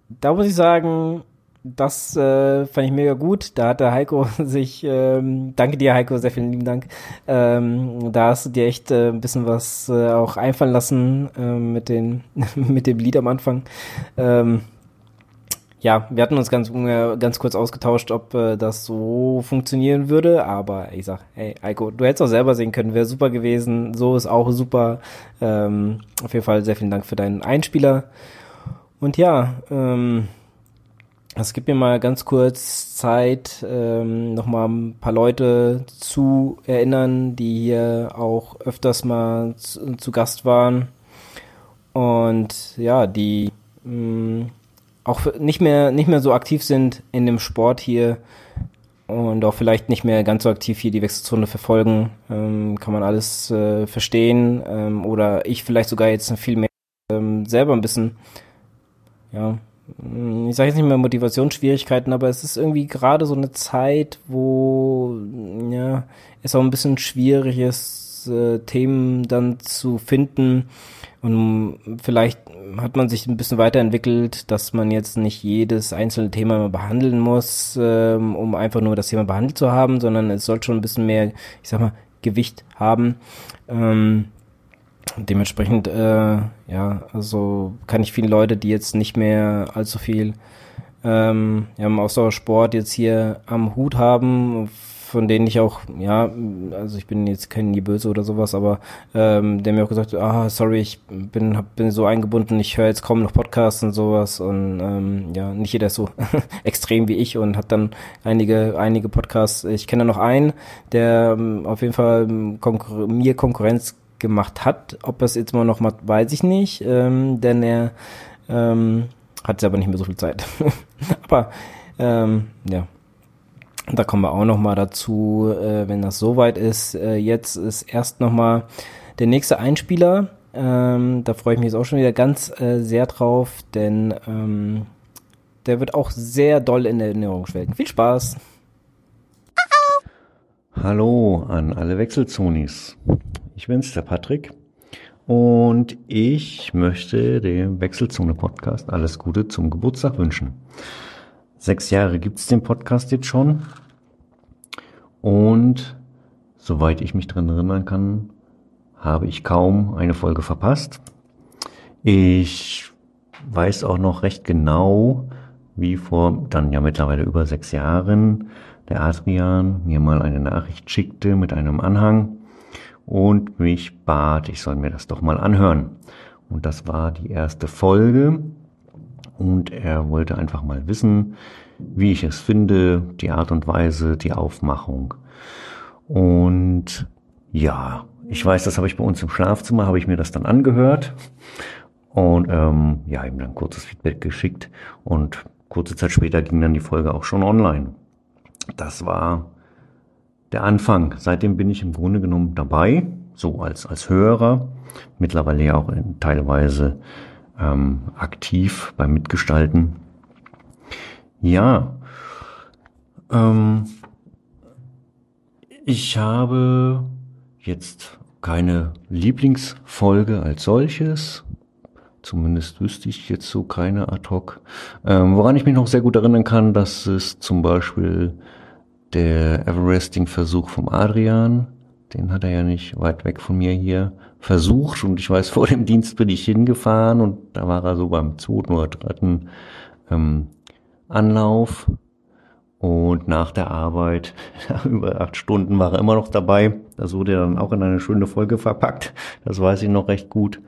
Da muss ich sagen, das äh, fand ich mega gut. Da hat der Heiko *laughs* sich, ähm, danke dir Heiko, sehr vielen lieben Dank. Ähm, da hast du dir echt äh, ein bisschen was äh, auch einfallen lassen äh, mit, den, *laughs* mit dem Lied am Anfang. Ähm, ja, wir hatten uns ganz, ganz kurz ausgetauscht, ob äh, das so funktionieren würde, aber ich sag, hey, Heiko, du hättest auch selber sehen können, wäre super gewesen, so ist auch super. Ähm, auf jeden Fall sehr vielen Dank für deinen Einspieler. Und ja, ähm, es gibt mir mal ganz kurz Zeit, ähm, nochmal ein paar Leute zu erinnern, die hier auch öfters mal zu, zu Gast waren. Und ja, die mh, mm, auch nicht mehr, nicht mehr so aktiv sind in dem Sport hier und auch vielleicht nicht mehr ganz so aktiv hier die Wechselzone verfolgen, ähm, kann man alles äh, verstehen. Ähm, oder ich vielleicht sogar jetzt viel mehr ähm, selber ein bisschen, ja, ich sage jetzt nicht mehr Motivationsschwierigkeiten, aber es ist irgendwie gerade so eine Zeit, wo ja es auch ein bisschen schwierig ist, äh, Themen dann zu finden. Und vielleicht hat man sich ein bisschen weiterentwickelt, dass man jetzt nicht jedes einzelne Thema behandeln muss, ähm, um einfach nur das Thema behandelt zu haben, sondern es soll schon ein bisschen mehr, ich sag mal, Gewicht haben. Ähm, dementsprechend, äh, ja, also kann ich viele Leute, die jetzt nicht mehr allzu viel ähm, ja, im Ausdauersport jetzt hier am Hut haben, von denen ich auch, ja, also ich bin jetzt kein Böse oder sowas, aber ähm, der mir auch gesagt ah, sorry, ich bin, hab, bin so eingebunden, ich höre jetzt kaum noch Podcasts und sowas und ähm, ja, nicht jeder ist so *laughs* extrem wie ich und hat dann einige, einige Podcasts. Ich kenne noch einen, der ähm, auf jeden Fall konkur mir Konkurrenz gemacht hat. Ob das jetzt mal noch mal, weiß ich nicht, ähm, denn er ähm, hat aber nicht mehr so viel Zeit. *laughs* aber ähm, ja, da kommen wir auch noch mal dazu, äh, wenn das soweit ist. Äh, jetzt ist erst noch mal der nächste Einspieler. Ähm, da freue ich mich jetzt auch schon wieder ganz äh, sehr drauf, denn ähm, der wird auch sehr doll in Erinnerung schwelgen. Viel Spaß! Hallo an alle Wechselzonis. Ich bin's, der Patrick. Und ich möchte dem Wechselzone Podcast alles Gute zum Geburtstag wünschen. Sechs Jahre gibt's den Podcast jetzt schon. Und soweit ich mich dran erinnern kann, habe ich kaum eine Folge verpasst. Ich weiß auch noch recht genau, wie vor dann ja mittlerweile über sechs Jahren der Adrian mir mal eine Nachricht schickte mit einem Anhang und mich bat, ich soll mir das doch mal anhören. Und das war die erste Folge. Und er wollte einfach mal wissen, wie ich es finde, die Art und Weise, die Aufmachung. Und ja, ich weiß, das habe ich bei uns im Schlafzimmer, habe ich mir das dann angehört und ähm, ja, ihm dann kurzes Feedback geschickt und kurze Zeit später ging dann die Folge auch schon online. Das war der Anfang. Seitdem bin ich im Grunde genommen dabei, so als, als Hörer, mittlerweile ja auch in, teilweise ähm, aktiv beim Mitgestalten. Ja, ähm, ich habe jetzt keine Lieblingsfolge als solches. Zumindest wüsste ich jetzt so keine ad hoc. Ähm, woran ich mich noch sehr gut erinnern kann, dass es zum Beispiel der Everesting-Versuch vom Adrian, den hat er ja nicht weit weg von mir hier versucht und ich weiß, vor dem Dienst bin ich hingefahren und da war er so beim zweiten oder dritten ähm, Anlauf und nach der Arbeit, *laughs* über acht Stunden, war er immer noch dabei. Das wurde dann auch in eine schöne Folge verpackt. Das weiß ich noch recht gut.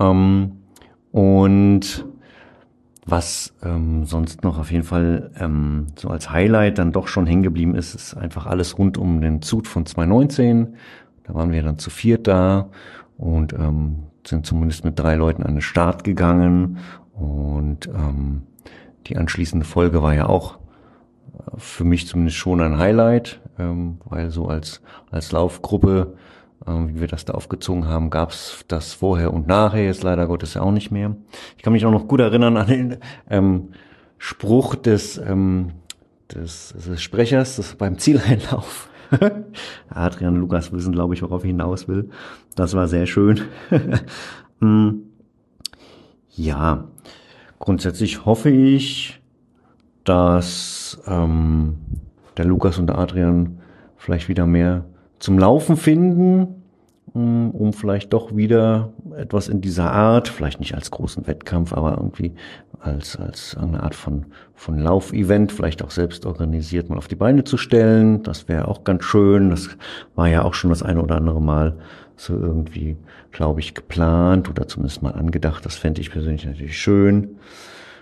Ähm, und was ähm, sonst noch auf jeden Fall ähm, so als Highlight dann doch schon hängen geblieben ist, ist einfach alles rund um den Zug von 2019. Da waren wir dann zu viert da und ähm, sind zumindest mit drei Leuten an den Start gegangen. Und ähm, die anschließende Folge war ja auch für mich zumindest schon ein Highlight, ähm, weil so als, als Laufgruppe, wie wir das da aufgezogen haben, gab's das vorher und nachher, jetzt leider Gottes ja auch nicht mehr. Ich kann mich auch noch gut erinnern an den ähm, Spruch des, ähm, des, des Sprechers das beim Zieleinlauf. *laughs* Adrian Lukas wissen, glaube ich, worauf ich hinaus will. Das war sehr schön. Hm. *laughs* ja, grundsätzlich hoffe ich, dass ähm, der Lukas und der Adrian vielleicht wieder mehr zum Laufen finden, um, um vielleicht doch wieder etwas in dieser Art, vielleicht nicht als großen Wettkampf, aber irgendwie als, als eine Art von, von Laufevent, vielleicht auch selbst organisiert, mal auf die Beine zu stellen. Das wäre auch ganz schön. Das war ja auch schon das eine oder andere Mal so irgendwie, glaube ich, geplant oder zumindest mal angedacht. Das fände ich persönlich natürlich schön.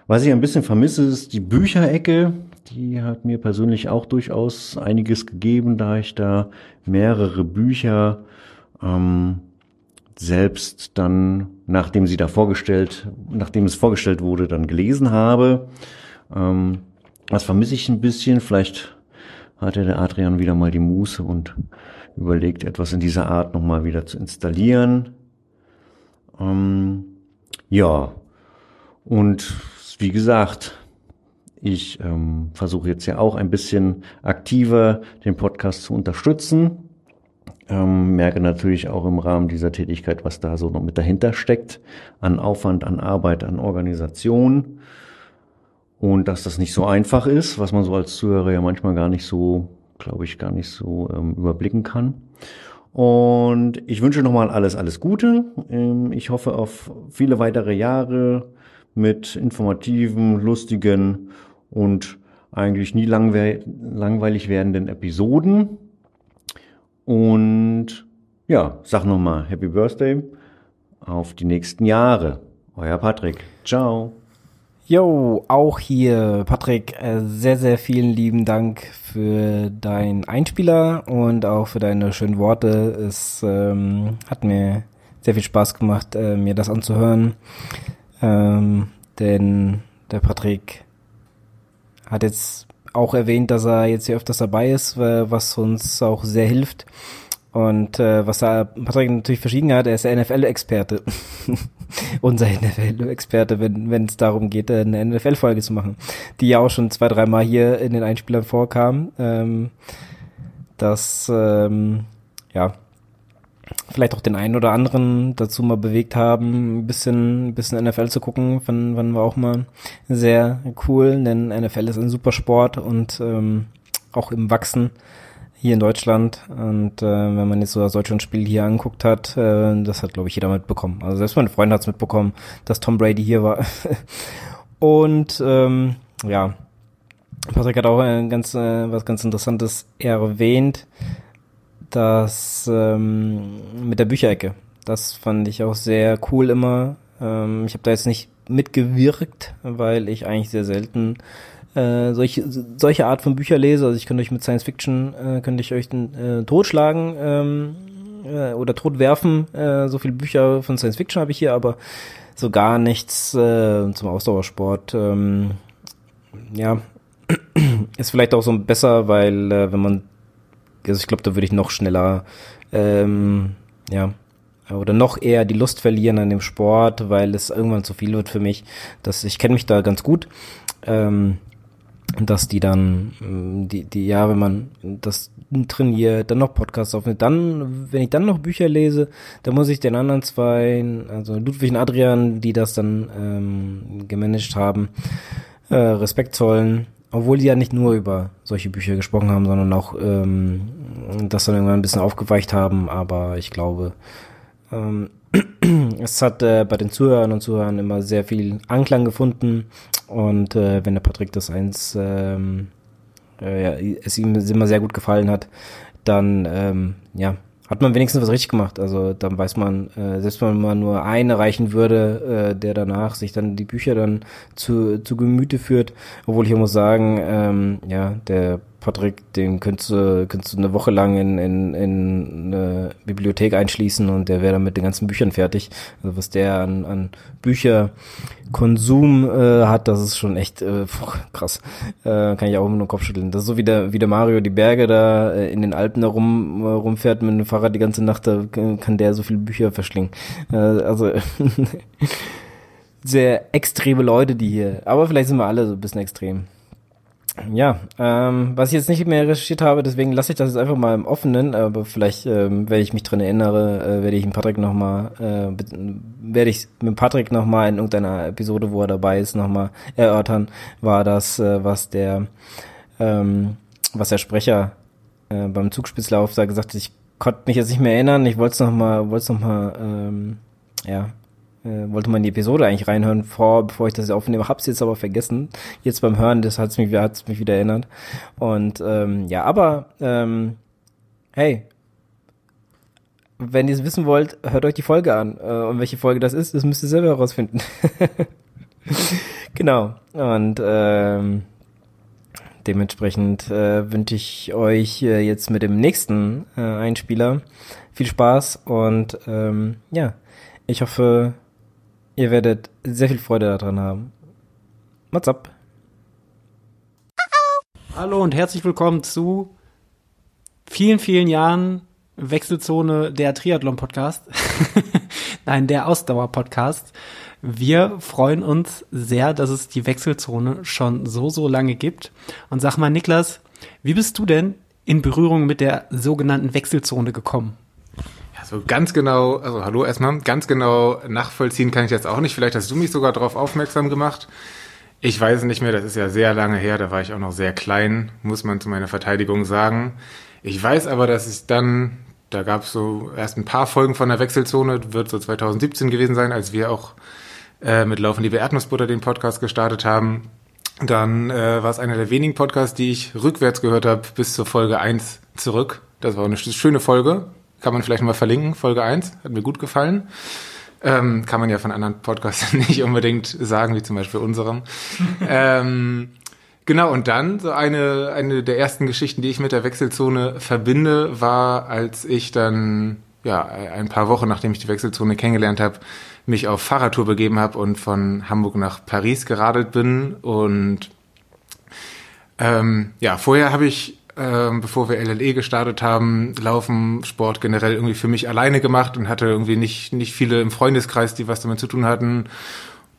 Was ich ein bisschen vermisse, ist die Bücherecke. Die hat mir persönlich auch durchaus einiges gegeben, da ich da mehrere Bücher ähm, selbst dann, nachdem sie da vorgestellt, nachdem es vorgestellt wurde, dann gelesen habe. Ähm, das vermisse ich ein bisschen. Vielleicht hatte der Adrian wieder mal die Muße und überlegt, etwas in dieser Art nochmal wieder zu installieren. Ähm, ja, und wie gesagt, ich ähm, versuche jetzt ja auch ein bisschen aktiver den Podcast zu unterstützen. Ähm, merke natürlich auch im Rahmen dieser Tätigkeit, was da so noch mit dahinter steckt, an Aufwand, an Arbeit, an Organisation. Und dass das nicht so einfach ist, was man so als Zuhörer ja manchmal gar nicht so, glaube ich, gar nicht so ähm, überblicken kann. Und ich wünsche nochmal alles, alles Gute. Ähm, ich hoffe auf viele weitere Jahre mit informativen, lustigen und eigentlich nie langweilig werdenden Episoden. Und ja, sag nochmal Happy Birthday auf die nächsten Jahre. Euer Patrick. Ciao. Jo, auch hier, Patrick, äh, sehr, sehr vielen lieben Dank für deinen Einspieler und auch für deine schönen Worte. Es ähm, hat mir sehr viel Spaß gemacht, äh, mir das anzuhören. Ähm, denn der Patrick hat jetzt auch erwähnt, dass er jetzt hier öfters dabei ist, was uns auch sehr hilft. Und äh, was da Patrick natürlich verschieden hat, er ist der NFL-Experte. *laughs* Unser NFL-Experte, wenn es darum geht, eine NFL-Folge zu machen. Die ja auch schon zwei, dreimal hier in den Einspielern vorkam. Ähm, das, ähm, ja, vielleicht auch den einen oder anderen dazu mal bewegt haben, ein bisschen, ein bisschen NFL zu gucken, fanden, fanden wir auch mal sehr cool, denn NFL ist ein super Sport und ähm, auch im Wachsen hier in Deutschland. Und äh, wenn man jetzt so das Deutschlandspiel hier anguckt hat, äh, das hat, glaube ich, jeder mitbekommen. Also selbst meine Freunde hat es mitbekommen, dass Tom Brady hier war. *laughs* und ähm, ja, Patrick hat auch ein ganz, äh, was ganz Interessantes erwähnt das ähm, mit der Bücherecke. Das fand ich auch sehr cool immer. Ähm, ich habe da jetzt nicht mitgewirkt, weil ich eigentlich sehr selten äh, solche, solche Art von Bücher lese. Also ich könnte euch mit Science Fiction, äh, könnte ich euch äh, totschlagen ähm, äh, oder totwerfen. Äh, so viele Bücher von Science Fiction habe ich hier, aber so gar nichts äh, zum Ausdauersport. Ähm, ja, *clears throat* ist vielleicht auch so besser, weil äh, wenn man also ich glaube, da würde ich noch schneller, ähm, ja, oder noch eher die Lust verlieren an dem Sport, weil es irgendwann zu viel wird für mich. Das, ich kenne mich da ganz gut. Ähm, dass die dann, ähm, die, die, ja, wenn man das trainiert, dann noch Podcasts aufnimmt, dann, wenn ich dann noch Bücher lese, dann muss ich den anderen zwei, also Ludwig und Adrian, die das dann ähm, gemanagt haben, äh, Respekt zollen obwohl die ja nicht nur über solche Bücher gesprochen haben, sondern auch ähm, das dann irgendwann ein bisschen aufgeweicht haben, aber ich glaube, ähm, *clears throat* es hat äh, bei den Zuhörern und Zuhörern immer sehr viel Anklang gefunden. Und äh, wenn der Patrick das eins ähm, äh, ja, es ihm immer sehr gut gefallen hat, dann ähm, ja hat man wenigstens was richtig gemacht. Also dann weiß man, äh, selbst wenn man nur einen erreichen würde, äh, der danach sich dann die Bücher dann zu, zu Gemüte führt, obwohl ich muss sagen, ähm, ja, der Patrick, den könntest du, könntest du eine Woche lang in, in, in eine Bibliothek einschließen und der wäre dann mit den ganzen Büchern fertig. Also was der an, an Bücherkonsum äh, hat, das ist schon echt äh, boah, krass. Äh, kann ich auch immer nur Kopf schütteln. Das ist so wie der, wie der Mario die Berge da äh, in den Alpen da rum, äh, rumfährt mit dem Fahrrad die ganze Nacht, da kann der so viele Bücher verschlingen. Äh, also *laughs* sehr extreme Leute, die hier. Aber vielleicht sind wir alle so ein bisschen extrem. Ja, ähm, was ich jetzt nicht mehr recherchiert habe, deswegen lasse ich das jetzt einfach mal im Offenen, aber vielleicht, ähm, wenn ich mich dran erinnere, äh, werde ich mit Patrick nochmal, äh, werde ich mit Patrick nochmal in irgendeiner Episode, wo er dabei ist, nochmal erörtern, war das, äh, was der, ähm, was der Sprecher äh, beim Zugspitzlauf da gesagt hat, ich konnte mich jetzt nicht mehr erinnern, ich wollte es nochmal, wollte es nochmal, ähm, ja, äh, wollte man die Episode eigentlich reinhören, vor, bevor ich das aufnehme, hab's jetzt aber vergessen. Jetzt beim Hören, das hat's mich, hat's mich wieder erinnert. Und ähm, ja, aber ähm, hey, wenn ihr es wissen wollt, hört euch die Folge an. Äh, und welche Folge das ist, das müsst ihr selber herausfinden. *laughs* genau. Und ähm, dementsprechend äh, wünsche ich euch äh, jetzt mit dem nächsten äh, Einspieler viel Spaß und ähm, ja, ich hoffe, Ihr werdet sehr viel Freude daran haben. What's up? Hallo und herzlich willkommen zu vielen, vielen Jahren Wechselzone der Triathlon-Podcast. *laughs* Nein, der Ausdauer-Podcast. Wir freuen uns sehr, dass es die Wechselzone schon so, so lange gibt. Und sag mal, Niklas, wie bist du denn in Berührung mit der sogenannten Wechselzone gekommen? So ganz genau, also hallo erstmal, ganz genau nachvollziehen kann ich jetzt auch nicht. Vielleicht hast du mich sogar darauf aufmerksam gemacht. Ich weiß es nicht mehr, das ist ja sehr lange her, da war ich auch noch sehr klein, muss man zu meiner Verteidigung sagen. Ich weiß aber, dass ich dann, da gab es so erst ein paar Folgen von der Wechselzone, wird so 2017 gewesen sein, als wir auch äh, mit Laufen liebe Erdnussbutter den Podcast gestartet haben. Dann äh, war es einer der wenigen Podcasts, die ich rückwärts gehört habe, bis zur Folge 1 zurück. Das war eine schöne Folge, kann man vielleicht mal verlinken, Folge 1, hat mir gut gefallen. Ähm, kann man ja von anderen Podcasts *laughs* nicht unbedingt sagen, wie zum Beispiel unserem. *laughs* ähm, genau, und dann so eine, eine der ersten Geschichten, die ich mit der Wechselzone verbinde, war, als ich dann, ja, ein paar Wochen nachdem ich die Wechselzone kennengelernt habe, mich auf Fahrradtour begeben habe und von Hamburg nach Paris geradelt bin. Und ähm, ja, vorher habe ich ähm, bevor wir LLE gestartet haben, Laufen, Sport generell irgendwie für mich alleine gemacht und hatte irgendwie nicht, nicht viele im Freundeskreis, die was damit zu tun hatten.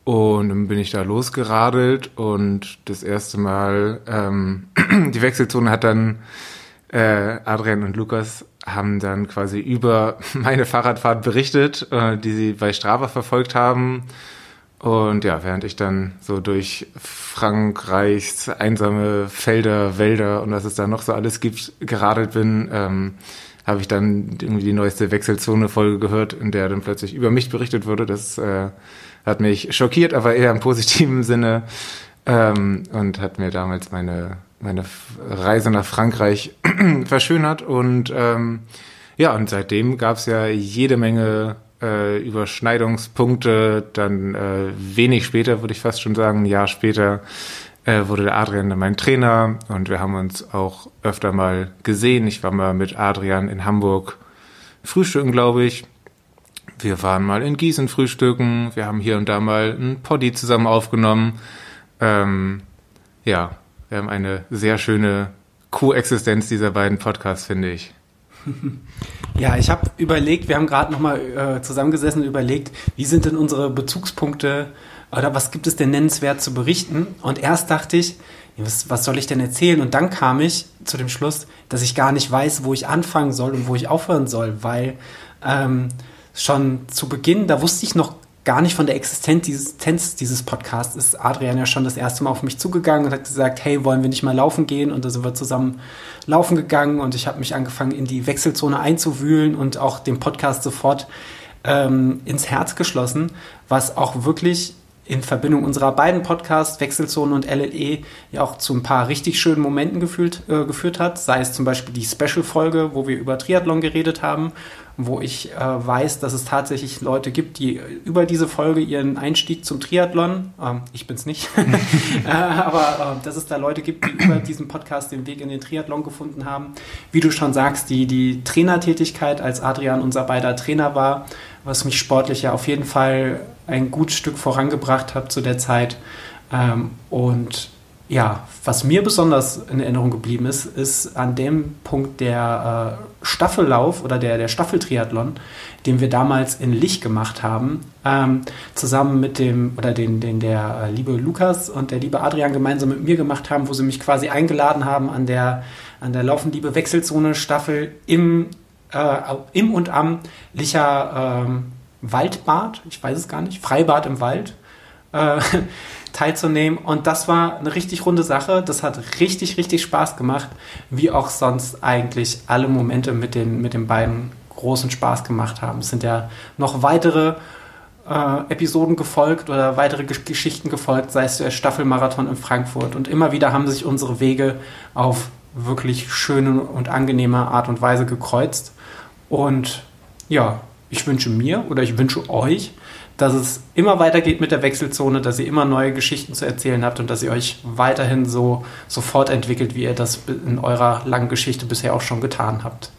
Und dann bin ich da losgeradelt und das erste Mal, ähm, *clears throat* die Wechselzone hat dann, äh, Adrian und Lukas haben dann quasi über *laughs* meine Fahrradfahrt berichtet, äh, die sie bei Strava verfolgt haben und ja, während ich dann so durch Frankreichs einsame Felder, Wälder und was es da noch so alles gibt, geradelt bin, ähm, habe ich dann irgendwie die neueste Wechselzone-Folge gehört, in der dann plötzlich über mich berichtet wurde. Das äh, hat mich schockiert, aber eher im positiven Sinne ähm, und hat mir damals meine, meine Reise nach Frankreich *clears throat* verschönert. Und ähm, ja, und seitdem gab es ja jede Menge äh, Überschneidungspunkte. Dann äh, wenig später, würde ich fast schon sagen, ein Jahr später, äh, wurde der Adrian dann mein Trainer und wir haben uns auch öfter mal gesehen. Ich war mal mit Adrian in Hamburg frühstücken, glaube ich. Wir waren mal in Gießen frühstücken. Wir haben hier und da mal ein Poddy zusammen aufgenommen. Ähm, ja, wir haben eine sehr schöne Koexistenz dieser beiden Podcasts, finde ich. *laughs* Ja, ich habe überlegt, wir haben gerade nochmal äh, zusammengesessen und überlegt, wie sind denn unsere Bezugspunkte oder was gibt es denn nennenswert zu berichten? Und erst dachte ich, was, was soll ich denn erzählen? Und dann kam ich zu dem Schluss, dass ich gar nicht weiß, wo ich anfangen soll und wo ich aufhören soll, weil ähm, schon zu Beginn, da wusste ich noch gar nicht von der Existenz dieses, Podcasts, ist Adrian ja schon das erste Mal auf mich zugegangen und hat gesagt, hey, wollen wir nicht mal laufen gehen? Und da sind wir zusammen laufen gegangen und ich habe mich angefangen, in die Wechselzone einzuwühlen und auch den Podcast sofort ähm, ins Herz geschlossen, was auch wirklich in Verbindung unserer beiden Podcasts, Wechselzone und LLE, ja auch zu ein paar richtig schönen Momenten gefühlt, äh, geführt hat. Sei es zum Beispiel die Special-Folge, wo wir über Triathlon geredet haben, wo ich äh, weiß, dass es tatsächlich Leute gibt, die über diese Folge ihren Einstieg zum Triathlon, ähm, ich bin's nicht, *laughs* äh, aber äh, dass es da Leute gibt, die über diesen Podcast den Weg in den Triathlon gefunden haben. Wie du schon sagst, die, die Trainertätigkeit, als Adrian unser beider Trainer war, was mich sportlich ja auf jeden Fall ein gutes Stück vorangebracht hat zu der Zeit. Ähm, und ja, was mir besonders in Erinnerung geblieben ist, ist an dem Punkt der äh, Staffellauf oder der, der Staffeltriathlon, den wir damals in Lich gemacht haben, ähm, zusammen mit dem, oder den, den der äh, liebe Lukas und der liebe Adrian gemeinsam mit mir gemacht haben, wo sie mich quasi eingeladen haben an der, an der Laufenliebe Wechselzone Staffel im, äh, im und am Licher ähm, Waldbad, ich weiß es gar nicht, Freibad im Wald, äh, *laughs* teilzunehmen. Und das war eine richtig runde Sache. Das hat richtig, richtig Spaß gemacht, wie auch sonst eigentlich alle Momente mit den, mit den beiden großen Spaß gemacht haben. Es sind ja noch weitere äh, Episoden gefolgt oder weitere Gesch Geschichten gefolgt, sei es der Staffelmarathon in Frankfurt. Und immer wieder haben sich unsere Wege auf wirklich schöne und angenehme Art und Weise gekreuzt. Und ja, ich wünsche mir oder ich wünsche euch, dass es immer weitergeht mit der Wechselzone, dass ihr immer neue Geschichten zu erzählen habt und dass ihr euch weiterhin so, so fortentwickelt, wie ihr das in eurer langen Geschichte bisher auch schon getan habt.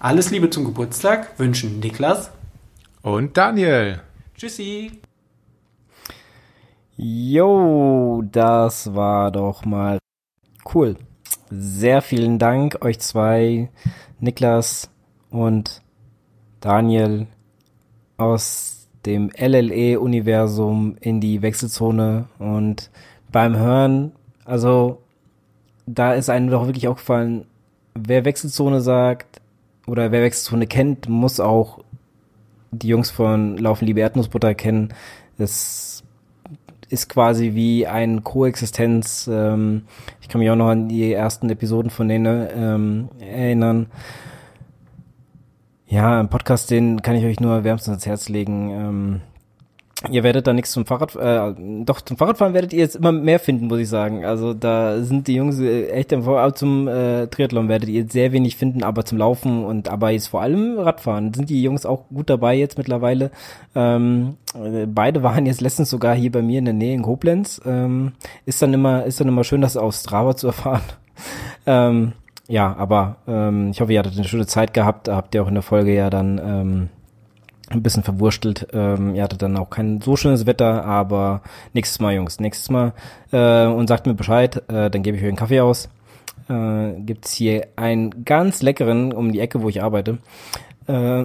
Alles Liebe zum Geburtstag wünschen Niklas und Daniel. Tschüssi. Jo, das war doch mal cool. Sehr vielen Dank euch zwei, Niklas und Daniel aus dem LLE-Universum in die Wechselzone und beim Hören, also da ist einem doch wirklich aufgefallen, wer Wechselzone sagt oder wer Wechselzone kennt, muss auch die Jungs von Laufen Liebe Erdnussbutter kennen. Es ist quasi wie ein Koexistenz. Ähm, ich kann mich auch noch an die ersten Episoden von denen ähm, erinnern. Ja, ein Podcast, den kann ich euch nur wärmstens ans Herz legen. Ähm, ihr werdet da nichts zum Fahrrad, äh, doch zum Fahrradfahren werdet ihr jetzt immer mehr finden, muss ich sagen. Also da sind die Jungs äh, echt im Vorab zum äh, Triathlon werdet ihr sehr wenig finden, aber zum Laufen und aber jetzt vor allem Radfahren sind die Jungs auch gut dabei jetzt mittlerweile. Ähm, äh, beide waren jetzt letztens sogar hier bei mir in der Nähe in Koblenz. Ähm, ist dann immer ist dann immer schön, das aus Strava zu erfahren. *laughs* ähm, ja, aber ähm, ich hoffe, ihr hattet eine schöne Zeit gehabt. Habt ihr auch in der Folge ja dann ähm, ein bisschen verwurstelt. Ähm, ihr hattet dann auch kein so schönes Wetter, aber nächstes Mal, Jungs, nächstes Mal äh, und sagt mir Bescheid, äh, dann gebe ich euch einen Kaffee aus. Äh, gibt's hier einen ganz leckeren um die Ecke, wo ich arbeite. Äh,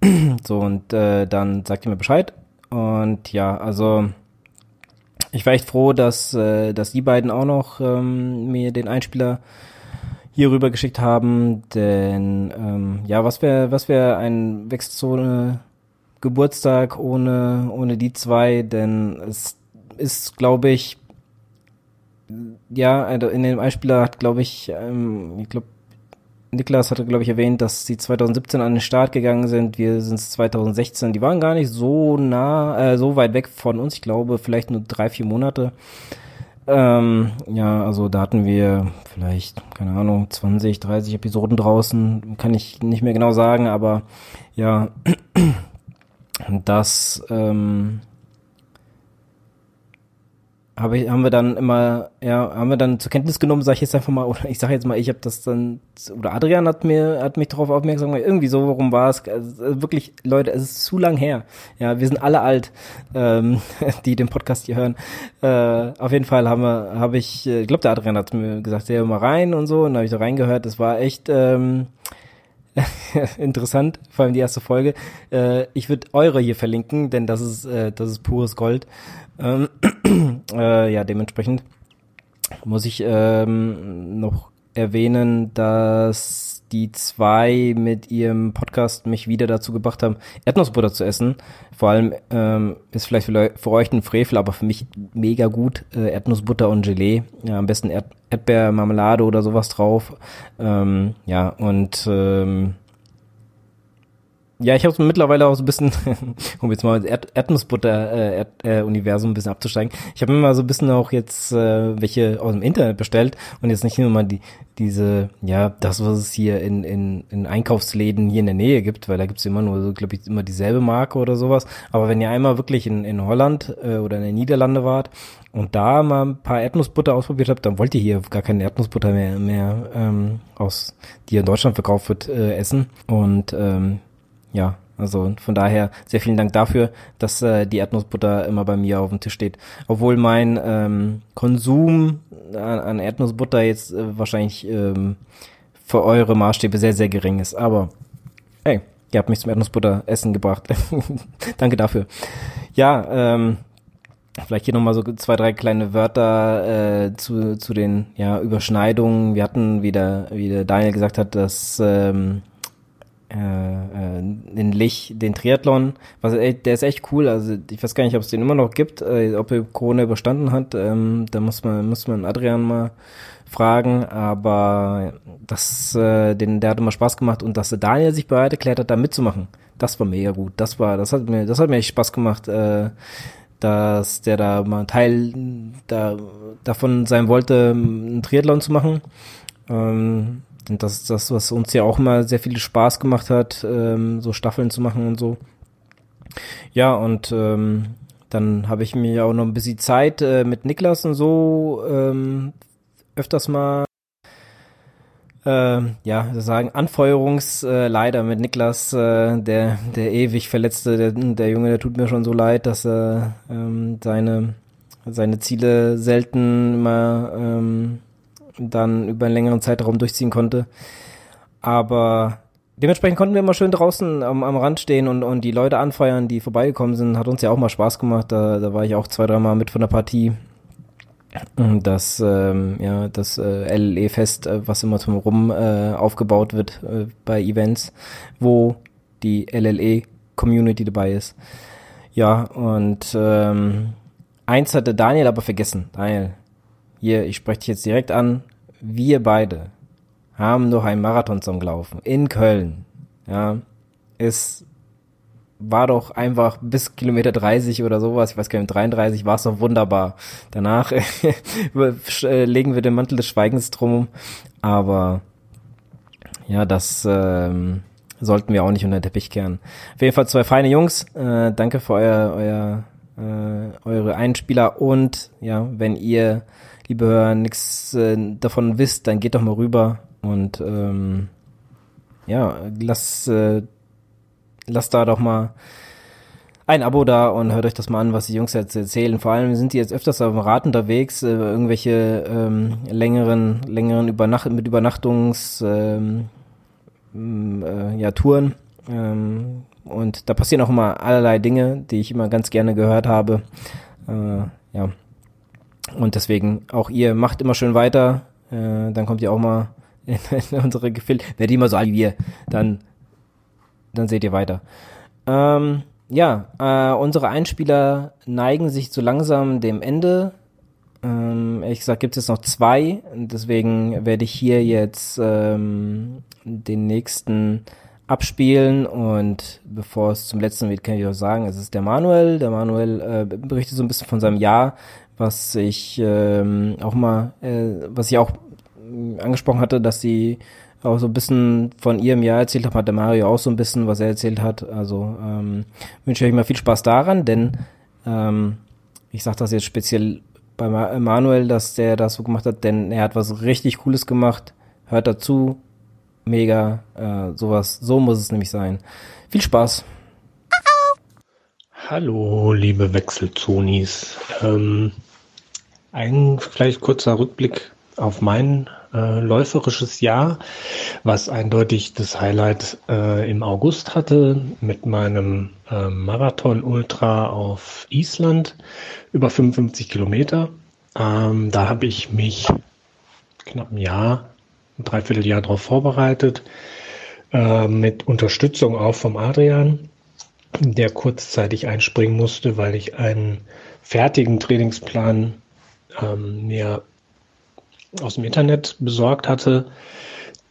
*clears throat* so und äh, dann sagt ihr mir Bescheid und ja, also ich war echt froh, dass dass die beiden auch noch ähm, mir den Einspieler hier rüber geschickt haben, denn ähm, ja, was wäre was wäre ein Wechselzone Geburtstag ohne ohne die zwei, denn es ist, glaube ich, ja, also in dem Einspieler hat, glaube ich, ähm, ich glaube, Niklas hatte, glaube ich, erwähnt, dass sie 2017 an den Start gegangen sind. Wir sind 2016. Die waren gar nicht so nah, äh, so weit weg von uns. Ich glaube, vielleicht nur drei, vier Monate. Ähm, ja, also da hatten wir vielleicht, keine Ahnung, 20, 30 Episoden draußen, kann ich nicht mehr genau sagen, aber ja, *clears throat* das ähm, habe ich, haben wir dann immer, ja, haben wir dann zur Kenntnis genommen, sage ich jetzt einfach mal, oder ich sage jetzt mal, ich habe das dann, oder Adrian hat mir, hat mich darauf aufmerksam gemacht, irgendwie so, warum war es, also wirklich, Leute, es ist zu lang her. Ja, wir sind alle alt, ähm, *laughs* die den Podcast hier hören. Äh, auf jeden Fall haben wir, habe ich, ich glaube, der Adrian hat mir gesagt, ja, mal rein und so, und habe ich da reingehört, das war echt, ähm, *laughs* interessant, vor allem die erste Folge. Äh, ich würde eure hier verlinken, denn das ist, äh, das ist pures Gold. Ähm, *clears throat* äh, ja, dementsprechend muss ich ähm, noch erwähnen, dass die zwei mit ihrem Podcast mich wieder dazu gebracht haben, Erdnussbutter zu essen. Vor allem ähm, ist vielleicht für, euch ein Frevel, aber für mich mega gut äh, Erdnussbutter und Gelee. Ja, am besten Erd Erdbeermarmelade oder sowas drauf. Ähm, ja, und ähm, ja, ich habe mittlerweile auch so ein bisschen, *laughs* um jetzt mal Erd Erdnussbutter-Universum äh, äh, ein bisschen abzusteigen. Ich habe mir mal so ein bisschen auch jetzt äh, welche aus dem Internet bestellt und jetzt nicht nur mal die diese, ja, das, was es hier in, in, in Einkaufsläden hier in der Nähe gibt, weil da gibt's immer nur, so, glaube ich, immer dieselbe Marke oder sowas. Aber wenn ihr einmal wirklich in, in Holland äh, oder in den Niederlande wart und da mal ein paar Erdnussbutter ausprobiert habt, dann wollt ihr hier gar keine Erdnussbutter mehr, mehr ähm, aus, die in Deutschland verkauft wird, äh, essen. Und ähm, ja, also von daher sehr vielen Dank dafür, dass äh, die Erdnussbutter immer bei mir auf dem Tisch steht. Obwohl mein ähm, Konsum an, an Erdnussbutter jetzt äh, wahrscheinlich ähm, für eure Maßstäbe sehr, sehr gering ist. Aber hey, ihr habt mich zum Erdnussbutter essen gebracht. *laughs* Danke dafür. Ja, ähm, Vielleicht hier nochmal so zwei, drei kleine Wörter äh, zu, zu den ja, Überschneidungen. Wir hatten, wie der, wie der Daniel gesagt hat, dass ähm, äh, in Lich den Triathlon. Was, ey, der ist echt cool. Also ich weiß gar nicht, ob es den immer noch gibt, äh, ob er Corona überstanden hat. Ähm, da muss man muss man Adrian mal fragen. Aber das, äh, den, der hat immer Spaß gemacht und dass Daniel sich bereit erklärt hat, da mitzumachen. Das war mega gut. Das war, das hat mir, das hat mir echt Spaß gemacht. Äh, dass der da mal Teil da, davon sein wollte, einen Triathlon zu machen. Ähm, und das ist das, was uns ja auch immer sehr viel Spaß gemacht hat, ähm, so Staffeln zu machen und so. Ja, und ähm, dann habe ich mir auch noch ein bisschen Zeit äh, mit Niklas und so ähm, öfters mal äh, ja, sagen, Anfeuerungsleiter äh, mit Niklas, äh, der, der ewig Verletzte, der, der Junge, der tut mir schon so leid, dass er ähm, seine, seine Ziele selten immer ähm, dann über einen längeren Zeitraum durchziehen konnte. Aber dementsprechend konnten wir immer schön draußen am, am Rand stehen und, und die Leute anfeuern, die vorbeigekommen sind. Hat uns ja auch mal Spaß gemacht. Da, da war ich auch zwei, dreimal mit von der Partie. Das, ähm, ja, das äh, LLE-Fest, äh, was immer drumherum äh, aufgebaut wird äh, bei Events, wo die LLE-Community dabei ist. Ja, und ähm, eins hatte Daniel aber vergessen. Daniel, hier, ich spreche dich jetzt direkt an, wir beide haben noch einen Marathon zum Laufen in Köln. Ja, es war doch einfach bis Kilometer 30 oder sowas, ich weiß gar nicht, 33 war es doch wunderbar. Danach *laughs* legen wir den Mantel des Schweigens drum, aber ja, das ähm, sollten wir auch nicht unter den Teppich kehren. Auf jeden Fall zwei feine Jungs. Äh, danke für euer, euer äh, eure Einspieler und ja, wenn ihr liebe Hörer, nichts äh, davon wisst, dann geht doch mal rüber und ähm, ja, lass, äh, lass da doch mal ein Abo da und hört euch das mal an, was die Jungs jetzt erzählen. Vor allem sind die jetzt öfters auf dem Rad unterwegs, äh, irgendwelche ähm, längeren, längeren Übernacht mit Übernachtungs ähm, äh, ja, Touren. Ähm, und da passieren auch immer allerlei Dinge, die ich immer ganz gerne gehört habe. Äh, ja, und deswegen auch ihr macht immer schön weiter. Äh, dann kommt ihr auch mal *laughs* in, in unsere Gefilde. Wer die immer so alt wie wir, dann, dann seht ihr weiter. Ähm, ja, äh, unsere Einspieler neigen sich so langsam dem Ende. Ähm, ehrlich gesagt gibt es noch zwei. Deswegen werde ich hier jetzt ähm, den nächsten abspielen und bevor es zum letzten wird, kann ich auch sagen, es ist der Manuel. Der Manuel äh, berichtet so ein bisschen von seinem Jahr, was ich ähm, auch mal, äh, was ich auch angesprochen hatte, dass sie auch so ein bisschen von ihrem Jahr erzählt haben, hat der Mario auch so ein bisschen, was er erzählt hat. Also ähm, wünsche euch mal viel Spaß daran, denn ähm, ich sage das jetzt speziell bei Manuel, dass der das so gemacht hat, denn er hat was richtig Cooles gemacht. Hört dazu, mega, äh, sowas, so muss es nämlich sein. Viel Spaß! Hallo, liebe Wechselzonis. Ähm, ein vielleicht kurzer Rückblick auf mein äh, läuferisches Jahr, was eindeutig das Highlight äh, im August hatte mit meinem äh, Marathon Ultra auf Island über 55 Kilometer. Ähm, da habe ich mich knapp ein Jahr, ein Dreivierteljahr darauf vorbereitet, äh, mit Unterstützung auch vom Adrian, der kurzzeitig einspringen musste, weil ich einen fertigen Trainingsplan ähm, mir aus dem Internet besorgt hatte,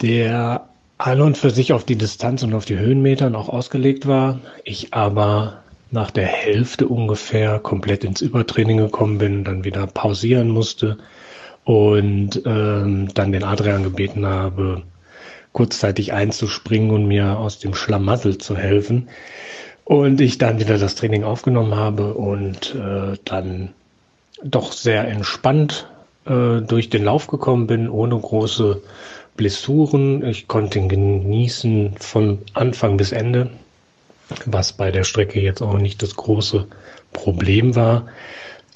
der an und für sich auf die Distanz und auf die Höhenmeter auch ausgelegt war. Ich aber nach der Hälfte ungefähr komplett ins Übertraining gekommen bin, dann wieder pausieren musste und ähm, dann den Adrian gebeten habe, kurzzeitig einzuspringen und mir aus dem Schlamassel zu helfen. Und ich dann wieder das Training aufgenommen habe und äh, dann doch sehr entspannt äh, durch den Lauf gekommen bin, ohne große Blessuren. Ich konnte ihn genießen von Anfang bis Ende, was bei der Strecke jetzt auch nicht das große Problem war.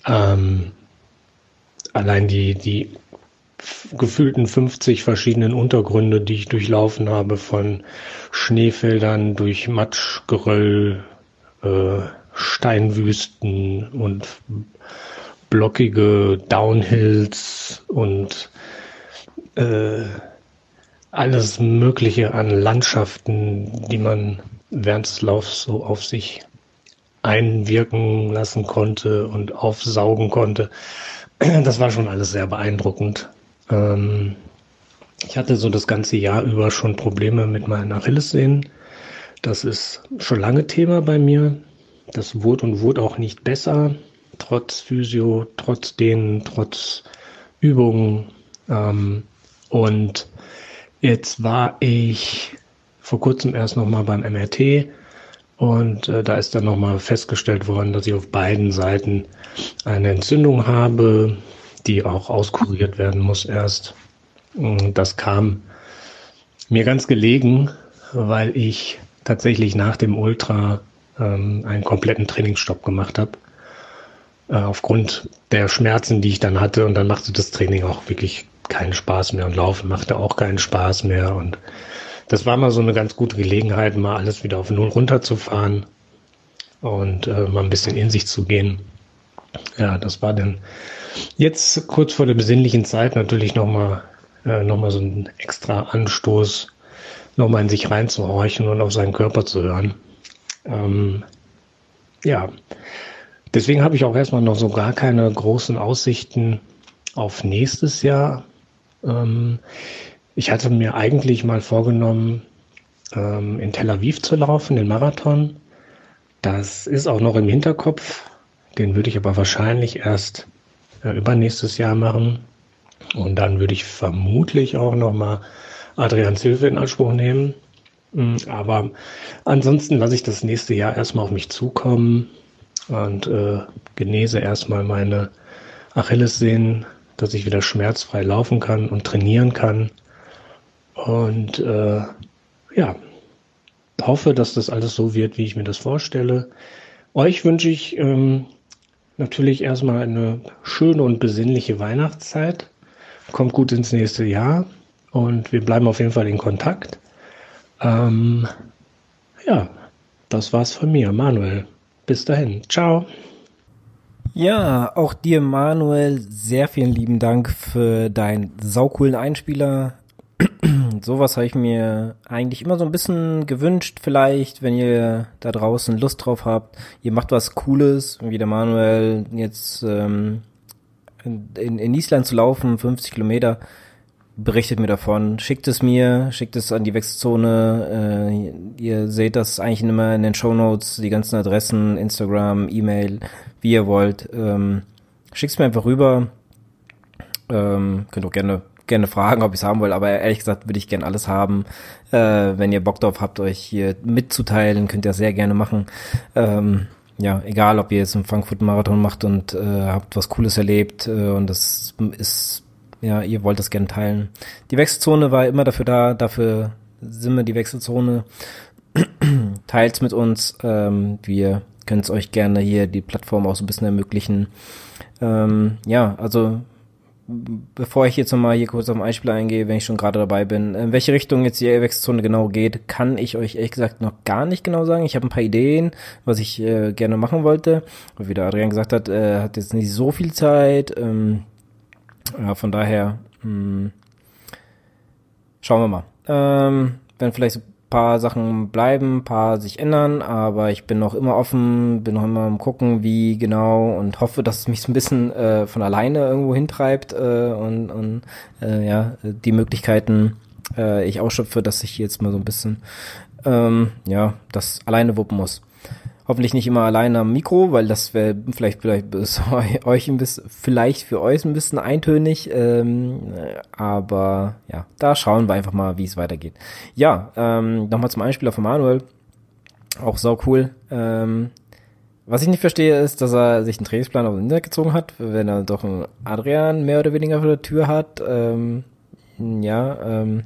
Ähm, allein die, die gefühlten 50 verschiedenen Untergründe, die ich durchlaufen habe, von Schneefeldern durch Matschgeröll, äh, Steinwüsten und blockige Downhills und äh, alles Mögliche an Landschaften, die man während des Laufs so auf sich einwirken lassen konnte und aufsaugen konnte. Das war schon alles sehr beeindruckend. Ähm, ich hatte so das ganze Jahr über schon Probleme mit meinen Achillessehnen. Das ist schon lange Thema bei mir. Das wurde und wurde auch nicht besser, trotz Physio, trotz denen, trotz Übungen. Ähm, und jetzt war ich vor kurzem erst nochmal beim MRT und äh, da ist dann nochmal festgestellt worden, dass ich auf beiden Seiten eine Entzündung habe, die auch auskuriert werden muss erst. Das kam mir ganz gelegen, weil ich tatsächlich nach dem Ultra ähm, einen kompletten Trainingsstopp gemacht habe. Äh, aufgrund der Schmerzen, die ich dann hatte. Und dann machte das Training auch wirklich keinen Spaß mehr und Laufen machte auch keinen Spaß mehr. Und das war mal so eine ganz gute Gelegenheit, mal alles wieder auf Null runterzufahren und äh, mal ein bisschen in sich zu gehen. Ja, das war dann jetzt kurz vor der besinnlichen Zeit natürlich nochmal äh, noch so ein extra Anstoß, nochmal in sich reinzuhorchen und auf seinen Körper zu hören. Ähm, ja, deswegen habe ich auch erstmal noch so gar keine großen Aussichten auf nächstes Jahr. Ähm, ich hatte mir eigentlich mal vorgenommen, ähm, in Tel Aviv zu laufen, den Marathon. Das ist auch noch im Hinterkopf. Den würde ich aber wahrscheinlich erst äh, übernächstes Jahr machen. Und dann würde ich vermutlich auch nochmal Adrian Hilfe in Anspruch nehmen. Mm, aber ansonsten lasse ich das nächste Jahr erstmal auf mich zukommen und äh, genese erstmal meine Achillessehnen, dass ich wieder schmerzfrei laufen kann und trainieren kann. Und äh, ja, hoffe, dass das alles so wird, wie ich mir das vorstelle. Euch wünsche ich ähm, natürlich erstmal eine schöne und besinnliche Weihnachtszeit. Kommt gut ins nächste Jahr und wir bleiben auf jeden Fall in Kontakt. Ähm, ja, das war's von mir, Manuel. Bis dahin. Ciao. Ja, auch dir, Manuel, sehr vielen lieben Dank für deinen saucoolen Einspieler *clears throat* sowas habe ich mir eigentlich immer so ein bisschen gewünscht, vielleicht, wenn ihr da draußen Lust drauf habt. Ihr macht was Cooles, wie der Manuel jetzt ähm, in, in Island zu laufen, 50 Kilometer. Berichtet mir davon, schickt es mir, schickt es an die Wechselzone. Äh, ihr seht das eigentlich immer in den Show Notes, die ganzen Adressen, Instagram, E-Mail, wie ihr wollt. Ähm, schickt es mir einfach rüber. Ähm, könnt auch gerne gerne fragen, ob ich es haben will, aber ehrlich gesagt würde ich gerne alles haben. Äh, wenn ihr Bock drauf habt, euch hier mitzuteilen, könnt ihr sehr gerne machen. Ähm, ja, egal, ob ihr jetzt einen Frankfurt-Marathon macht und äh, habt was Cooles erlebt äh, und das ist, ja, ihr wollt das gerne teilen. Die Wechselzone war immer dafür da, dafür sind wir die Wechselzone. *clears throat* Teilt's mit uns. Ähm, wir können es euch gerne hier die Plattform auch so ein bisschen ermöglichen. Ähm, ja, also bevor ich jetzt nochmal hier kurz auf den Einspieler eingehe, wenn ich schon gerade dabei bin, in welche Richtung jetzt die Wechselzone genau geht, kann ich euch ehrlich gesagt noch gar nicht genau sagen. Ich habe ein paar Ideen, was ich äh, gerne machen wollte. Wie der Adrian gesagt hat, äh, hat jetzt nicht so viel Zeit. Ähm, ja, von daher mh, hm, schauen wir mal. Ähm, wenn vielleicht so paar Sachen bleiben, paar sich ändern, aber ich bin noch immer offen, bin noch immer am gucken, wie genau und hoffe, dass es mich so ein bisschen äh, von alleine irgendwo hintreibt äh, und, und äh, ja, die Möglichkeiten äh, ich ausschöpfe, dass ich jetzt mal so ein bisschen ähm, ja das alleine wuppen muss. Hoffentlich nicht immer alleine am Mikro, weil das wäre vielleicht vielleicht ist *laughs* euch ein bisschen, vielleicht für euch ein bisschen eintönig. Ähm, aber ja, da schauen wir einfach mal, wie es weitergeht. Ja, ähm, nochmal zum Einspieler von Manuel. Auch sau cool. Ähm, was ich nicht verstehe, ist, dass er sich einen Trainingsplan auf den Internet gezogen hat, wenn er doch einen Adrian mehr oder weniger vor der Tür hat. Ähm, ja, ähm,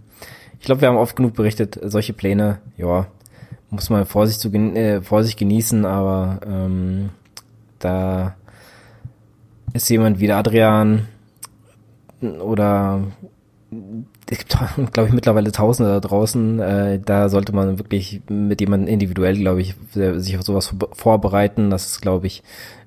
ich glaube, wir haben oft genug berichtet, solche Pläne, ja, muss man Vorsicht, zu, äh, Vorsicht genießen, aber ähm, da ist jemand wie der Adrian oder es gibt, *laughs* glaube ich, mittlerweile Tausende da draußen. Äh, da sollte man wirklich mit jemandem individuell, glaube ich, sich auf sowas vorbereiten. Das ist, glaube ich,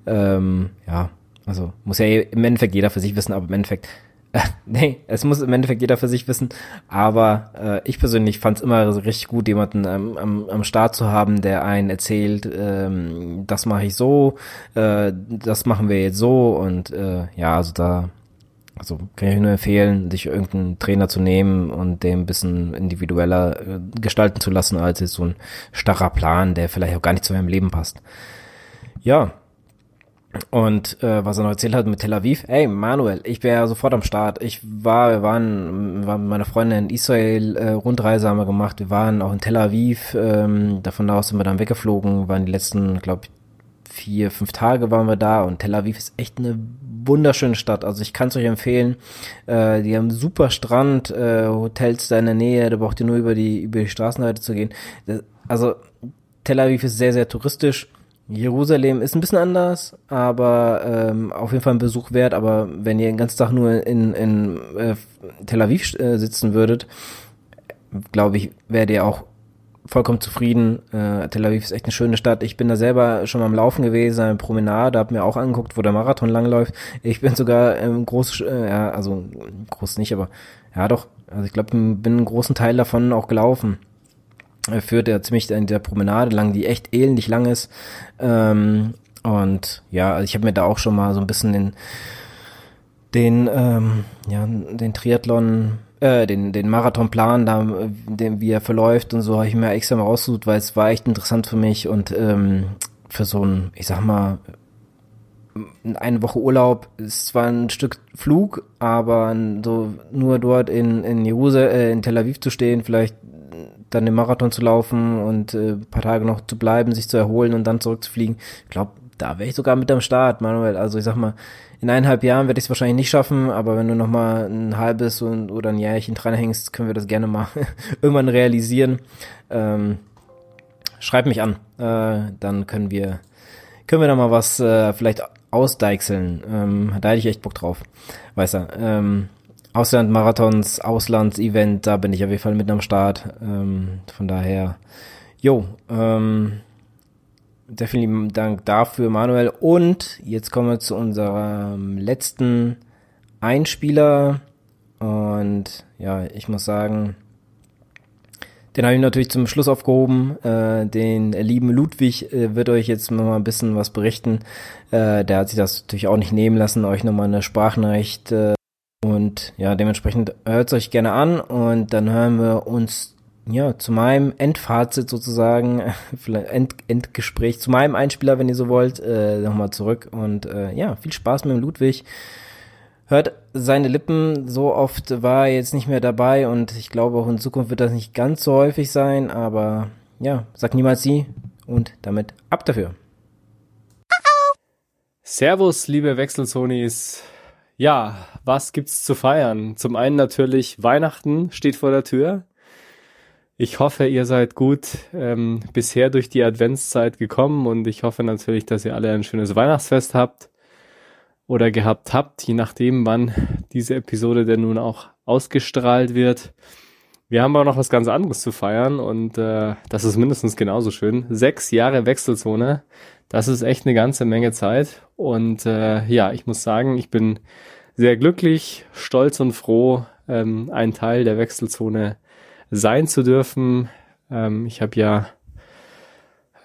ähm, ja, also muss ja im Endeffekt jeder für sich wissen, aber im Endeffekt äh, *laughs* nee, es muss im Endeffekt jeder für sich wissen. Aber äh, ich persönlich fand es immer richtig gut, jemanden ähm, am, am Start zu haben, der einen erzählt, ähm, das mache ich so, äh, das machen wir jetzt so und äh, ja, also da, also kann ich nur empfehlen, sich irgendeinen Trainer zu nehmen und den ein bisschen individueller äh, gestalten zu lassen, als jetzt so ein starrer Plan, der vielleicht auch gar nicht zu meinem Leben passt. Ja, und äh, was er noch erzählt hat mit Tel Aviv, ey Manuel, ich wäre sofort am Start. Ich war, wir waren, waren mit meiner Freundin in Israel, äh, Rundreise haben wir gemacht, wir waren auch in Tel Aviv, ähm, davon aus sind wir dann weggeflogen, waren die letzten, glaube ich, vier, fünf Tage waren wir da und Tel Aviv ist echt eine wunderschöne Stadt. Also ich kann es euch empfehlen. Äh, die haben super Strand, äh, Hotels da in der Nähe, da braucht ihr nur über die, über die Straßenseite zu gehen. Das, also Tel Aviv ist sehr, sehr touristisch Jerusalem ist ein bisschen anders, aber ähm, auf jeden Fall ein Besuch wert. Aber wenn ihr den ganzen Tag nur in, in äh, Tel Aviv äh, sitzen würdet, glaube ich, werdet ihr auch vollkommen zufrieden. Äh, Tel Aviv ist echt eine schöne Stadt. Ich bin da selber schon mal am Laufen gewesen, eine Promenade, habe mir auch angeguckt, wo der Marathon langläuft. Ich bin sogar im groß, äh, ja, also groß nicht, aber ja doch. Also ich glaube, bin einen großen Teil davon auch gelaufen führt er ziemlich in der Promenade lang, die echt ähnlich lang ist. Ähm, und ja, also ich habe mir da auch schon mal so ein bisschen den, den, ähm, ja, den Triathlon, äh, den, den Marathonplan, da, den, wie er verläuft und so, habe ich mir extra mal rausgesucht, weil es war echt interessant für mich und ähm, für so ein, ich sag mal, eine Woche Urlaub ist zwar ein Stück Flug, aber so nur dort in in Jerusalem, äh, in Tel Aviv zu stehen, vielleicht dann den Marathon zu laufen und äh, paar Tage noch zu bleiben, sich zu erholen und dann zurückzufliegen. Ich glaube, da wäre ich sogar mit am Start, Manuel. Also ich sag mal, in eineinhalb Jahren werde ich es wahrscheinlich nicht schaffen, aber wenn du noch mal ein halbes und, oder ein Jährchen dranhängst, können wir das gerne mal *laughs* irgendwann realisieren. Ähm, schreib mich an, äh, dann können wir können wir da mal was äh, vielleicht ausdeichseln. Ähm, da hätte ich echt Bock drauf. Weißt du, ähm, Auslandmarathons, Auslandsevent, da bin ich auf jeden Fall mit am Start. Ähm, von daher, jo, ähm, definitiv Dank dafür, Manuel. Und jetzt kommen wir zu unserem letzten Einspieler. Und ja, ich muss sagen, den habe ich natürlich zum Schluss aufgehoben. Äh, den lieben Ludwig äh, wird euch jetzt noch mal ein bisschen was berichten. Äh, der hat sich das natürlich auch nicht nehmen lassen, euch nochmal eine Sprachnachricht äh, und ja, dementsprechend hört es euch gerne an und dann hören wir uns ja zu meinem Endfazit sozusagen, *laughs* End, Endgespräch, zu meinem Einspieler, wenn ihr so wollt, äh, nochmal zurück. Und äh, ja, viel Spaß mit dem Ludwig. Hört seine Lippen, so oft war er jetzt nicht mehr dabei und ich glaube auch in Zukunft wird das nicht ganz so häufig sein, aber ja, sag niemals sie und damit ab dafür. Servus, liebe Wechselzonis. Ja, was gibt's zu feiern? Zum einen natürlich Weihnachten steht vor der Tür. Ich hoffe, ihr seid gut ähm, bisher durch die Adventszeit gekommen und ich hoffe natürlich, dass ihr alle ein schönes Weihnachtsfest habt oder gehabt habt, je nachdem, wann diese Episode denn nun auch ausgestrahlt wird. Wir haben aber noch was ganz anderes zu feiern und äh, das ist mindestens genauso schön. Sechs Jahre Wechselzone, das ist echt eine ganze Menge Zeit und äh, ja, ich muss sagen, ich bin sehr glücklich, stolz und froh, ähm, ein Teil der Wechselzone sein zu dürfen. Ähm, ich habe ja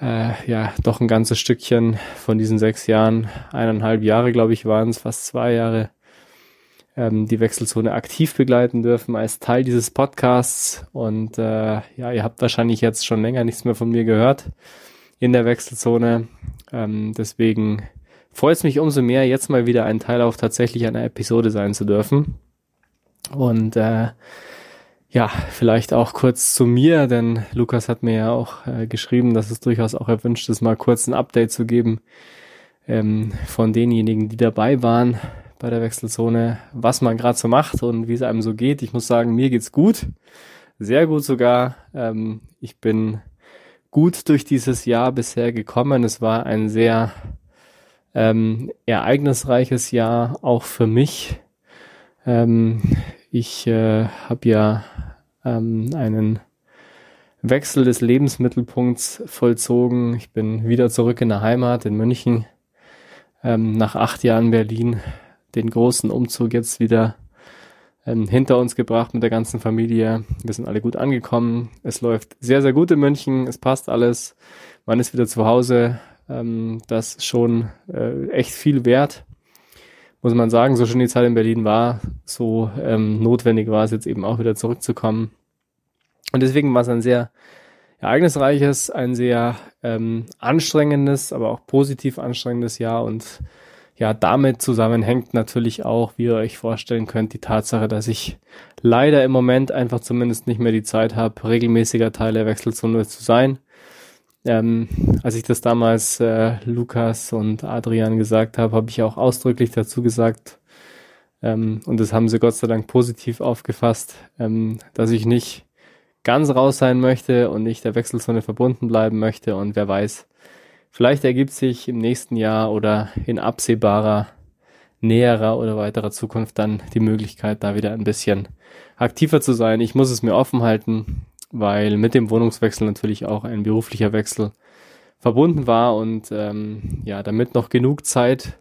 äh, ja doch ein ganzes Stückchen von diesen sechs Jahren, eineinhalb Jahre, glaube ich, waren es, fast zwei Jahre, ähm, die Wechselzone aktiv begleiten dürfen als Teil dieses Podcasts. Und äh, ja, ihr habt wahrscheinlich jetzt schon länger nichts mehr von mir gehört in der Wechselzone. Ähm, deswegen freut es mich umso mehr, jetzt mal wieder ein Teil auf tatsächlich einer Episode sein zu dürfen. Und äh, ja, vielleicht auch kurz zu mir, denn Lukas hat mir ja auch äh, geschrieben, dass es durchaus auch erwünscht ist, mal kurz ein Update zu geben ähm, von denjenigen, die dabei waren bei der Wechselzone, was man gerade so macht und wie es einem so geht. Ich muss sagen, mir geht's gut, sehr gut sogar. Ähm, ich bin gut durch dieses Jahr bisher gekommen. Es war ein sehr ähm, ereignisreiches Jahr, auch für mich. Ähm, ich äh, habe ja ähm, einen Wechsel des Lebensmittelpunkts vollzogen. Ich bin wieder zurück in der Heimat in München. Ähm, nach acht Jahren Berlin den großen Umzug jetzt wieder ähm, hinter uns gebracht mit der ganzen Familie. Wir sind alle gut angekommen. Es läuft sehr, sehr gut in München. Es passt alles. Man ist wieder zu Hause. Ähm, das ist schon äh, echt viel wert. Muss man sagen, so schön die Zeit in Berlin war, so ähm, notwendig war es jetzt eben auch wieder zurückzukommen. Und deswegen war es ein sehr ereignisreiches, ein sehr ähm, anstrengendes, aber auch positiv anstrengendes Jahr und ja, damit zusammenhängt natürlich auch, wie ihr euch vorstellen könnt, die Tatsache, dass ich leider im Moment einfach zumindest nicht mehr die Zeit habe, regelmäßiger Teil der Wechselzone zu sein. Ähm, als ich das damals äh, Lukas und Adrian gesagt habe, habe ich auch ausdrücklich dazu gesagt, ähm, und das haben sie Gott sei Dank positiv aufgefasst, ähm, dass ich nicht ganz raus sein möchte und nicht der Wechselzone verbunden bleiben möchte. Und wer weiß, Vielleicht ergibt sich im nächsten Jahr oder in absehbarer, näherer oder weiterer Zukunft dann die Möglichkeit, da wieder ein bisschen aktiver zu sein. Ich muss es mir offen halten, weil mit dem Wohnungswechsel natürlich auch ein beruflicher Wechsel verbunden war und ähm, ja, damit noch genug Zeit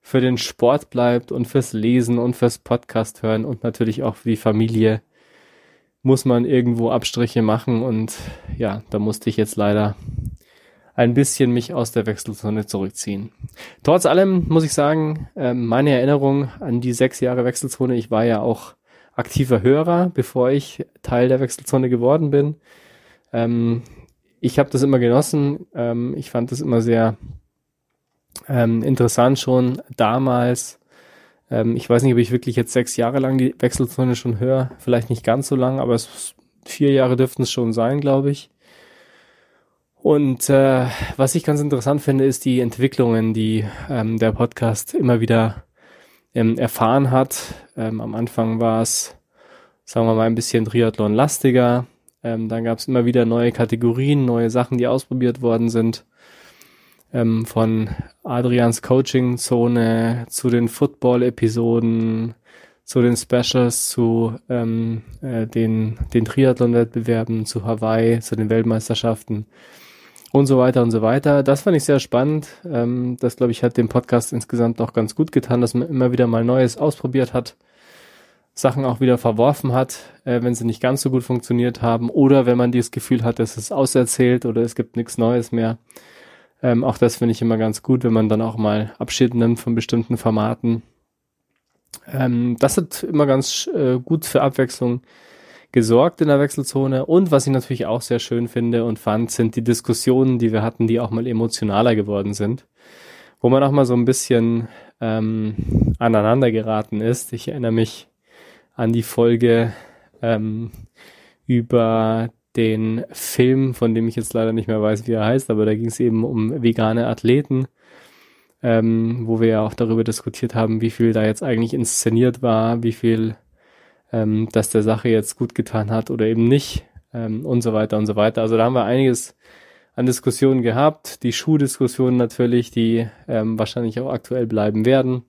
für den Sport bleibt und fürs Lesen und fürs Podcast hören und natürlich auch für die Familie muss man irgendwo Abstriche machen und ja, da musste ich jetzt leider ein bisschen mich aus der Wechselzone zurückziehen. Trotz allem muss ich sagen, ähm, meine Erinnerung an die sechs Jahre Wechselzone, ich war ja auch aktiver Hörer, bevor ich Teil der Wechselzone geworden bin. Ähm, ich habe das immer genossen. Ähm, ich fand das immer sehr interessant schon damals. ich weiß nicht, ob ich wirklich jetzt sechs Jahre lang die Wechselzone schon höre. Vielleicht nicht ganz so lang, aber es, vier Jahre dürften es schon sein, glaube ich. Und äh, was ich ganz interessant finde, ist die Entwicklungen, die ähm, der Podcast immer wieder ähm, erfahren hat. Ähm, am Anfang war es, sagen wir mal, ein bisschen Triathlon-lastiger. Ähm, dann gab es immer wieder neue Kategorien, neue Sachen, die ausprobiert worden sind. Ähm, von Adrians Coaching-Zone zu den Football-Episoden, zu den Specials, zu ähm, äh, den, den Triathlon-Wettbewerben, zu Hawaii, zu den Weltmeisterschaften und so weiter und so weiter. Das fand ich sehr spannend. Ähm, das, glaube ich, hat dem Podcast insgesamt auch ganz gut getan, dass man immer wieder mal Neues ausprobiert hat, Sachen auch wieder verworfen hat, äh, wenn sie nicht ganz so gut funktioniert haben oder wenn man das Gefühl hat, es ist auserzählt oder es gibt nichts Neues mehr. Ähm, auch das finde ich immer ganz gut, wenn man dann auch mal Abschied nimmt von bestimmten Formaten. Ähm, das hat immer ganz äh, gut für Abwechslung gesorgt in der Wechselzone. Und was ich natürlich auch sehr schön finde und fand, sind die Diskussionen, die wir hatten, die auch mal emotionaler geworden sind. Wo man auch mal so ein bisschen ähm, aneinander geraten ist. Ich erinnere mich an die Folge ähm, über den Film, von dem ich jetzt leider nicht mehr weiß, wie er heißt, aber da ging es eben um vegane Athleten, ähm, wo wir ja auch darüber diskutiert haben, wie viel da jetzt eigentlich inszeniert war, wie viel ähm, dass der Sache jetzt gut getan hat oder eben nicht ähm, und so weiter und so weiter. Also da haben wir einiges an Diskussionen gehabt, die Schuhdiskussionen natürlich, die ähm, wahrscheinlich auch aktuell bleiben werden.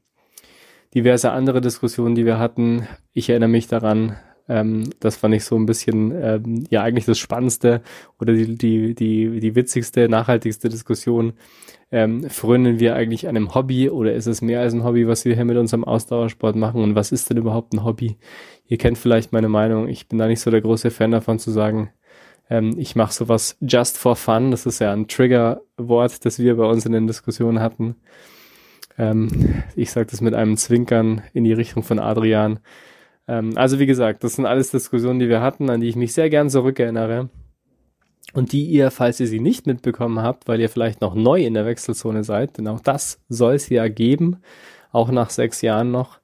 Diverse andere Diskussionen, die wir hatten. Ich erinnere mich daran, ähm, das fand ich so ein bisschen ähm, ja eigentlich das Spannendste oder die, die, die, die witzigste, nachhaltigste Diskussion. Ähm, frönen wir eigentlich einem Hobby oder ist es mehr als ein Hobby, was wir hier mit unserem Ausdauersport machen? Und was ist denn überhaupt ein Hobby? Ihr kennt vielleicht meine Meinung. Ich bin da nicht so der große Fan davon zu sagen, ähm, ich mache sowas just for fun. Das ist ja ein Triggerwort, das wir bei uns in den Diskussionen hatten. Ähm, ich sage das mit einem Zwinkern in die Richtung von Adrian. Ähm, also wie gesagt, das sind alles Diskussionen, die wir hatten, an die ich mich sehr gern zurückerinnere. Und die ihr, falls ihr sie nicht mitbekommen habt, weil ihr vielleicht noch neu in der Wechselzone seid, denn auch das soll es ja geben, auch nach sechs Jahren noch,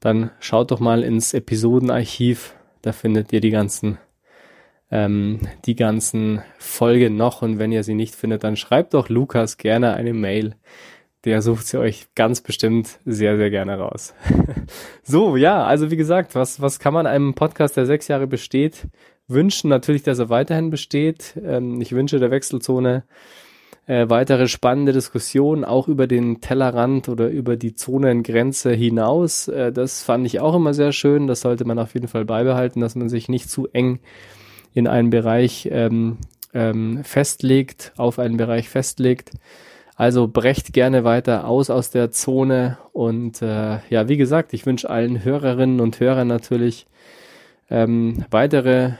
dann schaut doch mal ins Episodenarchiv, da findet ihr die ganzen ähm, die ganzen Folgen noch und wenn ihr sie nicht findet, dann schreibt doch Lukas gerne eine Mail der sucht sie euch ganz bestimmt sehr, sehr gerne raus. *laughs* so, ja, also wie gesagt, was, was kann man einem Podcast, der sechs Jahre besteht, wünschen? Natürlich, dass er weiterhin besteht. Ähm, ich wünsche der Wechselzone äh, weitere spannende Diskussionen, auch über den Tellerrand oder über die Zonengrenze hinaus. Äh, das fand ich auch immer sehr schön. Das sollte man auf jeden Fall beibehalten, dass man sich nicht zu eng in einen Bereich ähm, ähm, festlegt, auf einen Bereich festlegt. Also brecht gerne weiter aus aus der Zone und äh, ja, wie gesagt, ich wünsche allen Hörerinnen und Hörern natürlich ähm, weitere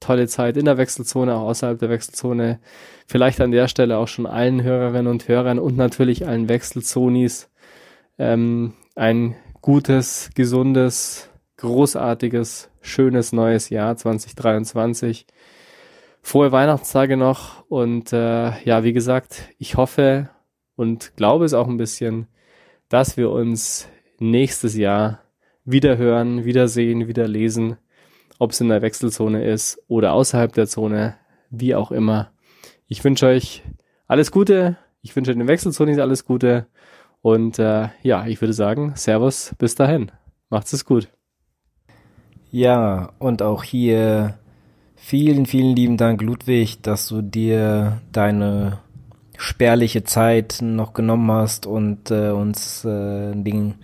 tolle Zeit in der Wechselzone, auch außerhalb der Wechselzone. Vielleicht an der Stelle auch schon allen Hörerinnen und Hörern und natürlich allen Wechselzonis ähm, ein gutes, gesundes, großartiges, schönes neues Jahr 2023. Frohe Weihnachtstage noch und äh, ja, wie gesagt, ich hoffe und glaube es auch ein bisschen, dass wir uns nächstes Jahr wieder hören, wiedersehen, wieder lesen, ob es in der Wechselzone ist oder außerhalb der Zone, wie auch immer. Ich wünsche euch alles Gute, ich wünsche den Wechselzonen alles Gute und äh, ja, ich würde sagen, Servus, bis dahin. Macht's es gut. Ja, und auch hier vielen, vielen lieben Dank, Ludwig, dass du dir deine spärliche Zeit noch genommen hast und äh, uns äh, Ding,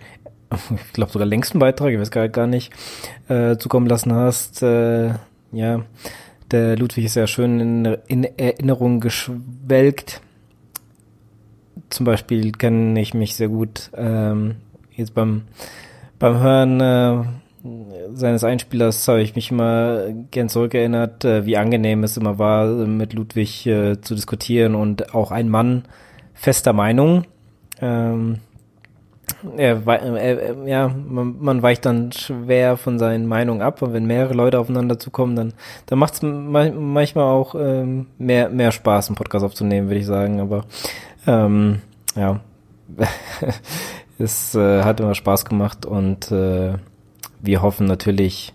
*laughs* ich glaube sogar längsten Beitrag, ich weiß gar, gar nicht, äh, zukommen lassen hast. Äh, ja, der Ludwig ist ja schön in, in Erinnerung geschwelgt. Zum Beispiel kenne ich mich sehr gut ähm, jetzt beim beim Hören äh, seines Einspielers habe ich mich immer gern zurückerinnert, äh, wie angenehm es immer war, mit Ludwig äh, zu diskutieren und auch ein Mann fester Meinung. Ähm, er, er, ja, man, man, weicht dann schwer von seinen Meinungen ab und wenn mehrere Leute aufeinander zukommen, dann, dann macht es manchmal auch ähm, mehr, mehr Spaß, einen Podcast aufzunehmen, würde ich sagen. Aber ähm, ja, *laughs* es äh, hat immer Spaß gemacht und äh, wir hoffen natürlich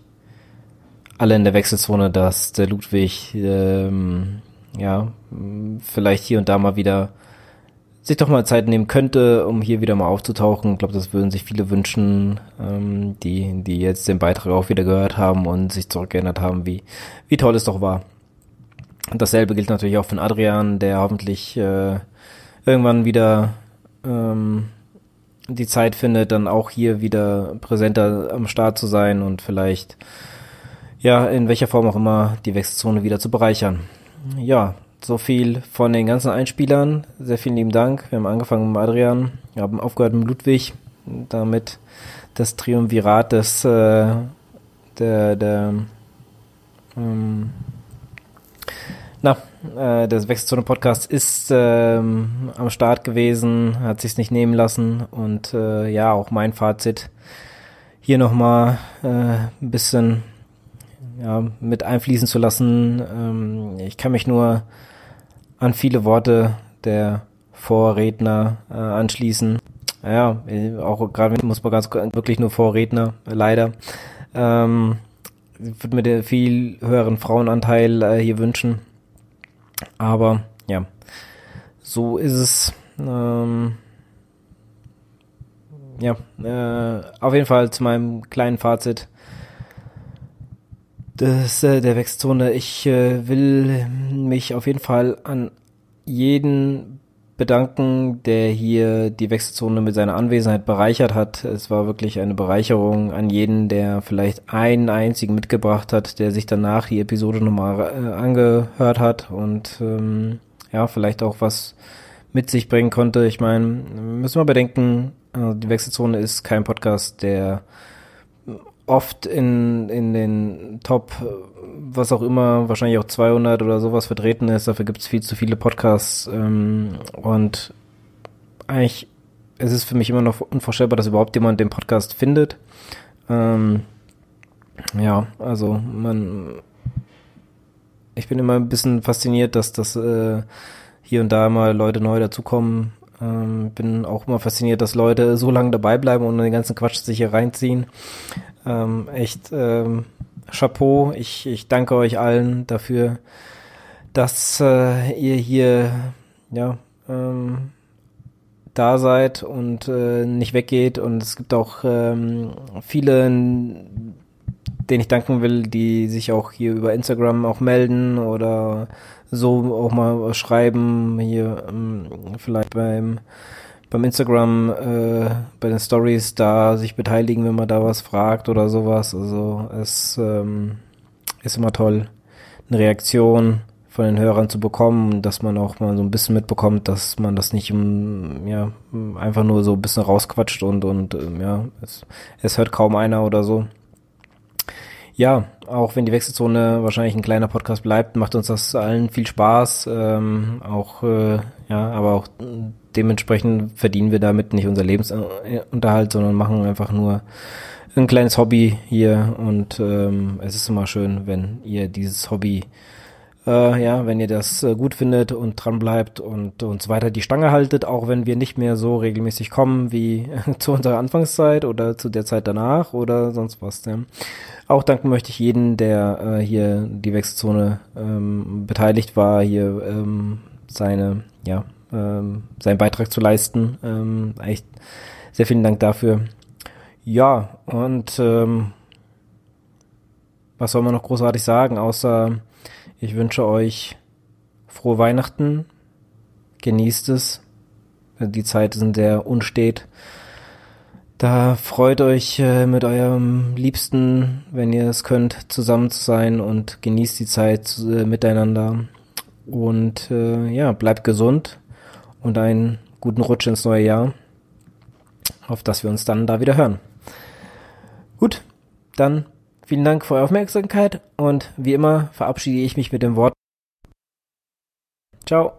alle in der Wechselzone, dass der Ludwig ähm, ja vielleicht hier und da mal wieder sich doch mal Zeit nehmen könnte, um hier wieder mal aufzutauchen. Ich glaube, das würden sich viele wünschen, ähm, die, die jetzt den Beitrag auch wieder gehört haben und sich zurückgeändert haben, wie, wie toll es doch war. Dasselbe gilt natürlich auch von Adrian, der hoffentlich äh, irgendwann wieder ähm, die Zeit findet, dann auch hier wieder präsenter am Start zu sein und vielleicht, ja, in welcher Form auch immer, die Wechselzone wieder zu bereichern. Ja, so viel von den ganzen Einspielern. Sehr vielen lieben Dank. Wir haben angefangen mit Adrian, wir haben aufgehört mit Ludwig, damit das Triumvirat des, äh, der, der, ähm, äh, der Wechselzone Podcast ist ähm, am Start gewesen, hat sich's nicht nehmen lassen und äh, ja, auch mein Fazit hier nochmal äh, ein bisschen ja, mit einfließen zu lassen. Ähm, ich kann mich nur an viele Worte der Vorredner äh, anschließen. Ja, auch gerade muss man ganz wirklich nur Vorredner, leider. Ähm, ich würde mir den viel höheren Frauenanteil äh, hier wünschen. Aber ja, so ist es. Ähm, ja, äh, auf jeden Fall zu meinem kleinen Fazit des, äh, der Wechselzone. Ich äh, will mich auf jeden Fall an jeden bedanken, der hier die Wechselzone mit seiner Anwesenheit bereichert hat. Es war wirklich eine Bereicherung an jeden, der vielleicht einen einzigen mitgebracht hat, der sich danach die Episode nochmal äh, angehört hat und ähm, ja, vielleicht auch was mit sich bringen konnte. Ich meine, müssen wir bedenken, äh, die Wechselzone ist kein Podcast, der oft in, in den Top, was auch immer, wahrscheinlich auch 200 oder sowas vertreten ist. Dafür gibt es viel zu viele Podcasts ähm, und eigentlich es ist für mich immer noch unvorstellbar, dass überhaupt jemand den Podcast findet. Ähm, ja, also man, ich bin immer ein bisschen fasziniert, dass das äh, hier und da mal Leute neu dazukommen. Ähm, bin auch immer fasziniert, dass Leute so lange dabei bleiben und den ganzen Quatsch sich hier reinziehen. Ähm, echt ähm, Chapeau. Ich, ich danke euch allen dafür, dass äh, ihr hier ja ähm, da seid und äh, nicht weggeht. Und es gibt auch ähm, viele, denen ich danken will, die sich auch hier über Instagram auch melden oder so auch mal schreiben, hier ähm, vielleicht beim beim Instagram äh, bei den Stories da sich beteiligen, wenn man da was fragt oder sowas. Also es ähm, ist immer toll, eine Reaktion von den Hörern zu bekommen, dass man auch mal so ein bisschen mitbekommt, dass man das nicht um, ja, einfach nur so ein bisschen rausquatscht und, und ähm, ja, es, es hört kaum einer oder so. Ja, auch wenn die Wechselzone wahrscheinlich ein kleiner Podcast bleibt, macht uns das allen viel Spaß. Ähm, auch äh, ja, aber auch dementsprechend verdienen wir damit nicht unser Lebensunterhalt, sondern machen einfach nur ein kleines Hobby hier und ähm, es ist immer schön, wenn ihr dieses Hobby äh, ja, wenn ihr das äh, gut findet und dran bleibt und uns weiter die Stange haltet, auch wenn wir nicht mehr so regelmäßig kommen wie *laughs* zu unserer Anfangszeit oder zu der Zeit danach oder sonst was. Ja. Auch danken möchte ich jeden, der äh, hier die Wechselzone ähm, beteiligt war, hier ähm, seine, ja, ähm, seinen Beitrag zu leisten. Ähm, echt sehr vielen Dank dafür. Ja, und ähm, was soll man noch großartig sagen, außer ich wünsche euch frohe Weihnachten. Genießt es. Die Zeit ist in der unstet. Da freut euch äh, mit eurem Liebsten, wenn ihr es könnt, zusammen zu sein und genießt die Zeit äh, miteinander. Und äh, ja, bleibt gesund und einen guten Rutsch ins neue Jahr, auf dass wir uns dann da wieder hören. Gut, dann Vielen Dank für eure Aufmerksamkeit und wie immer verabschiede ich mich mit dem Wort. Ciao.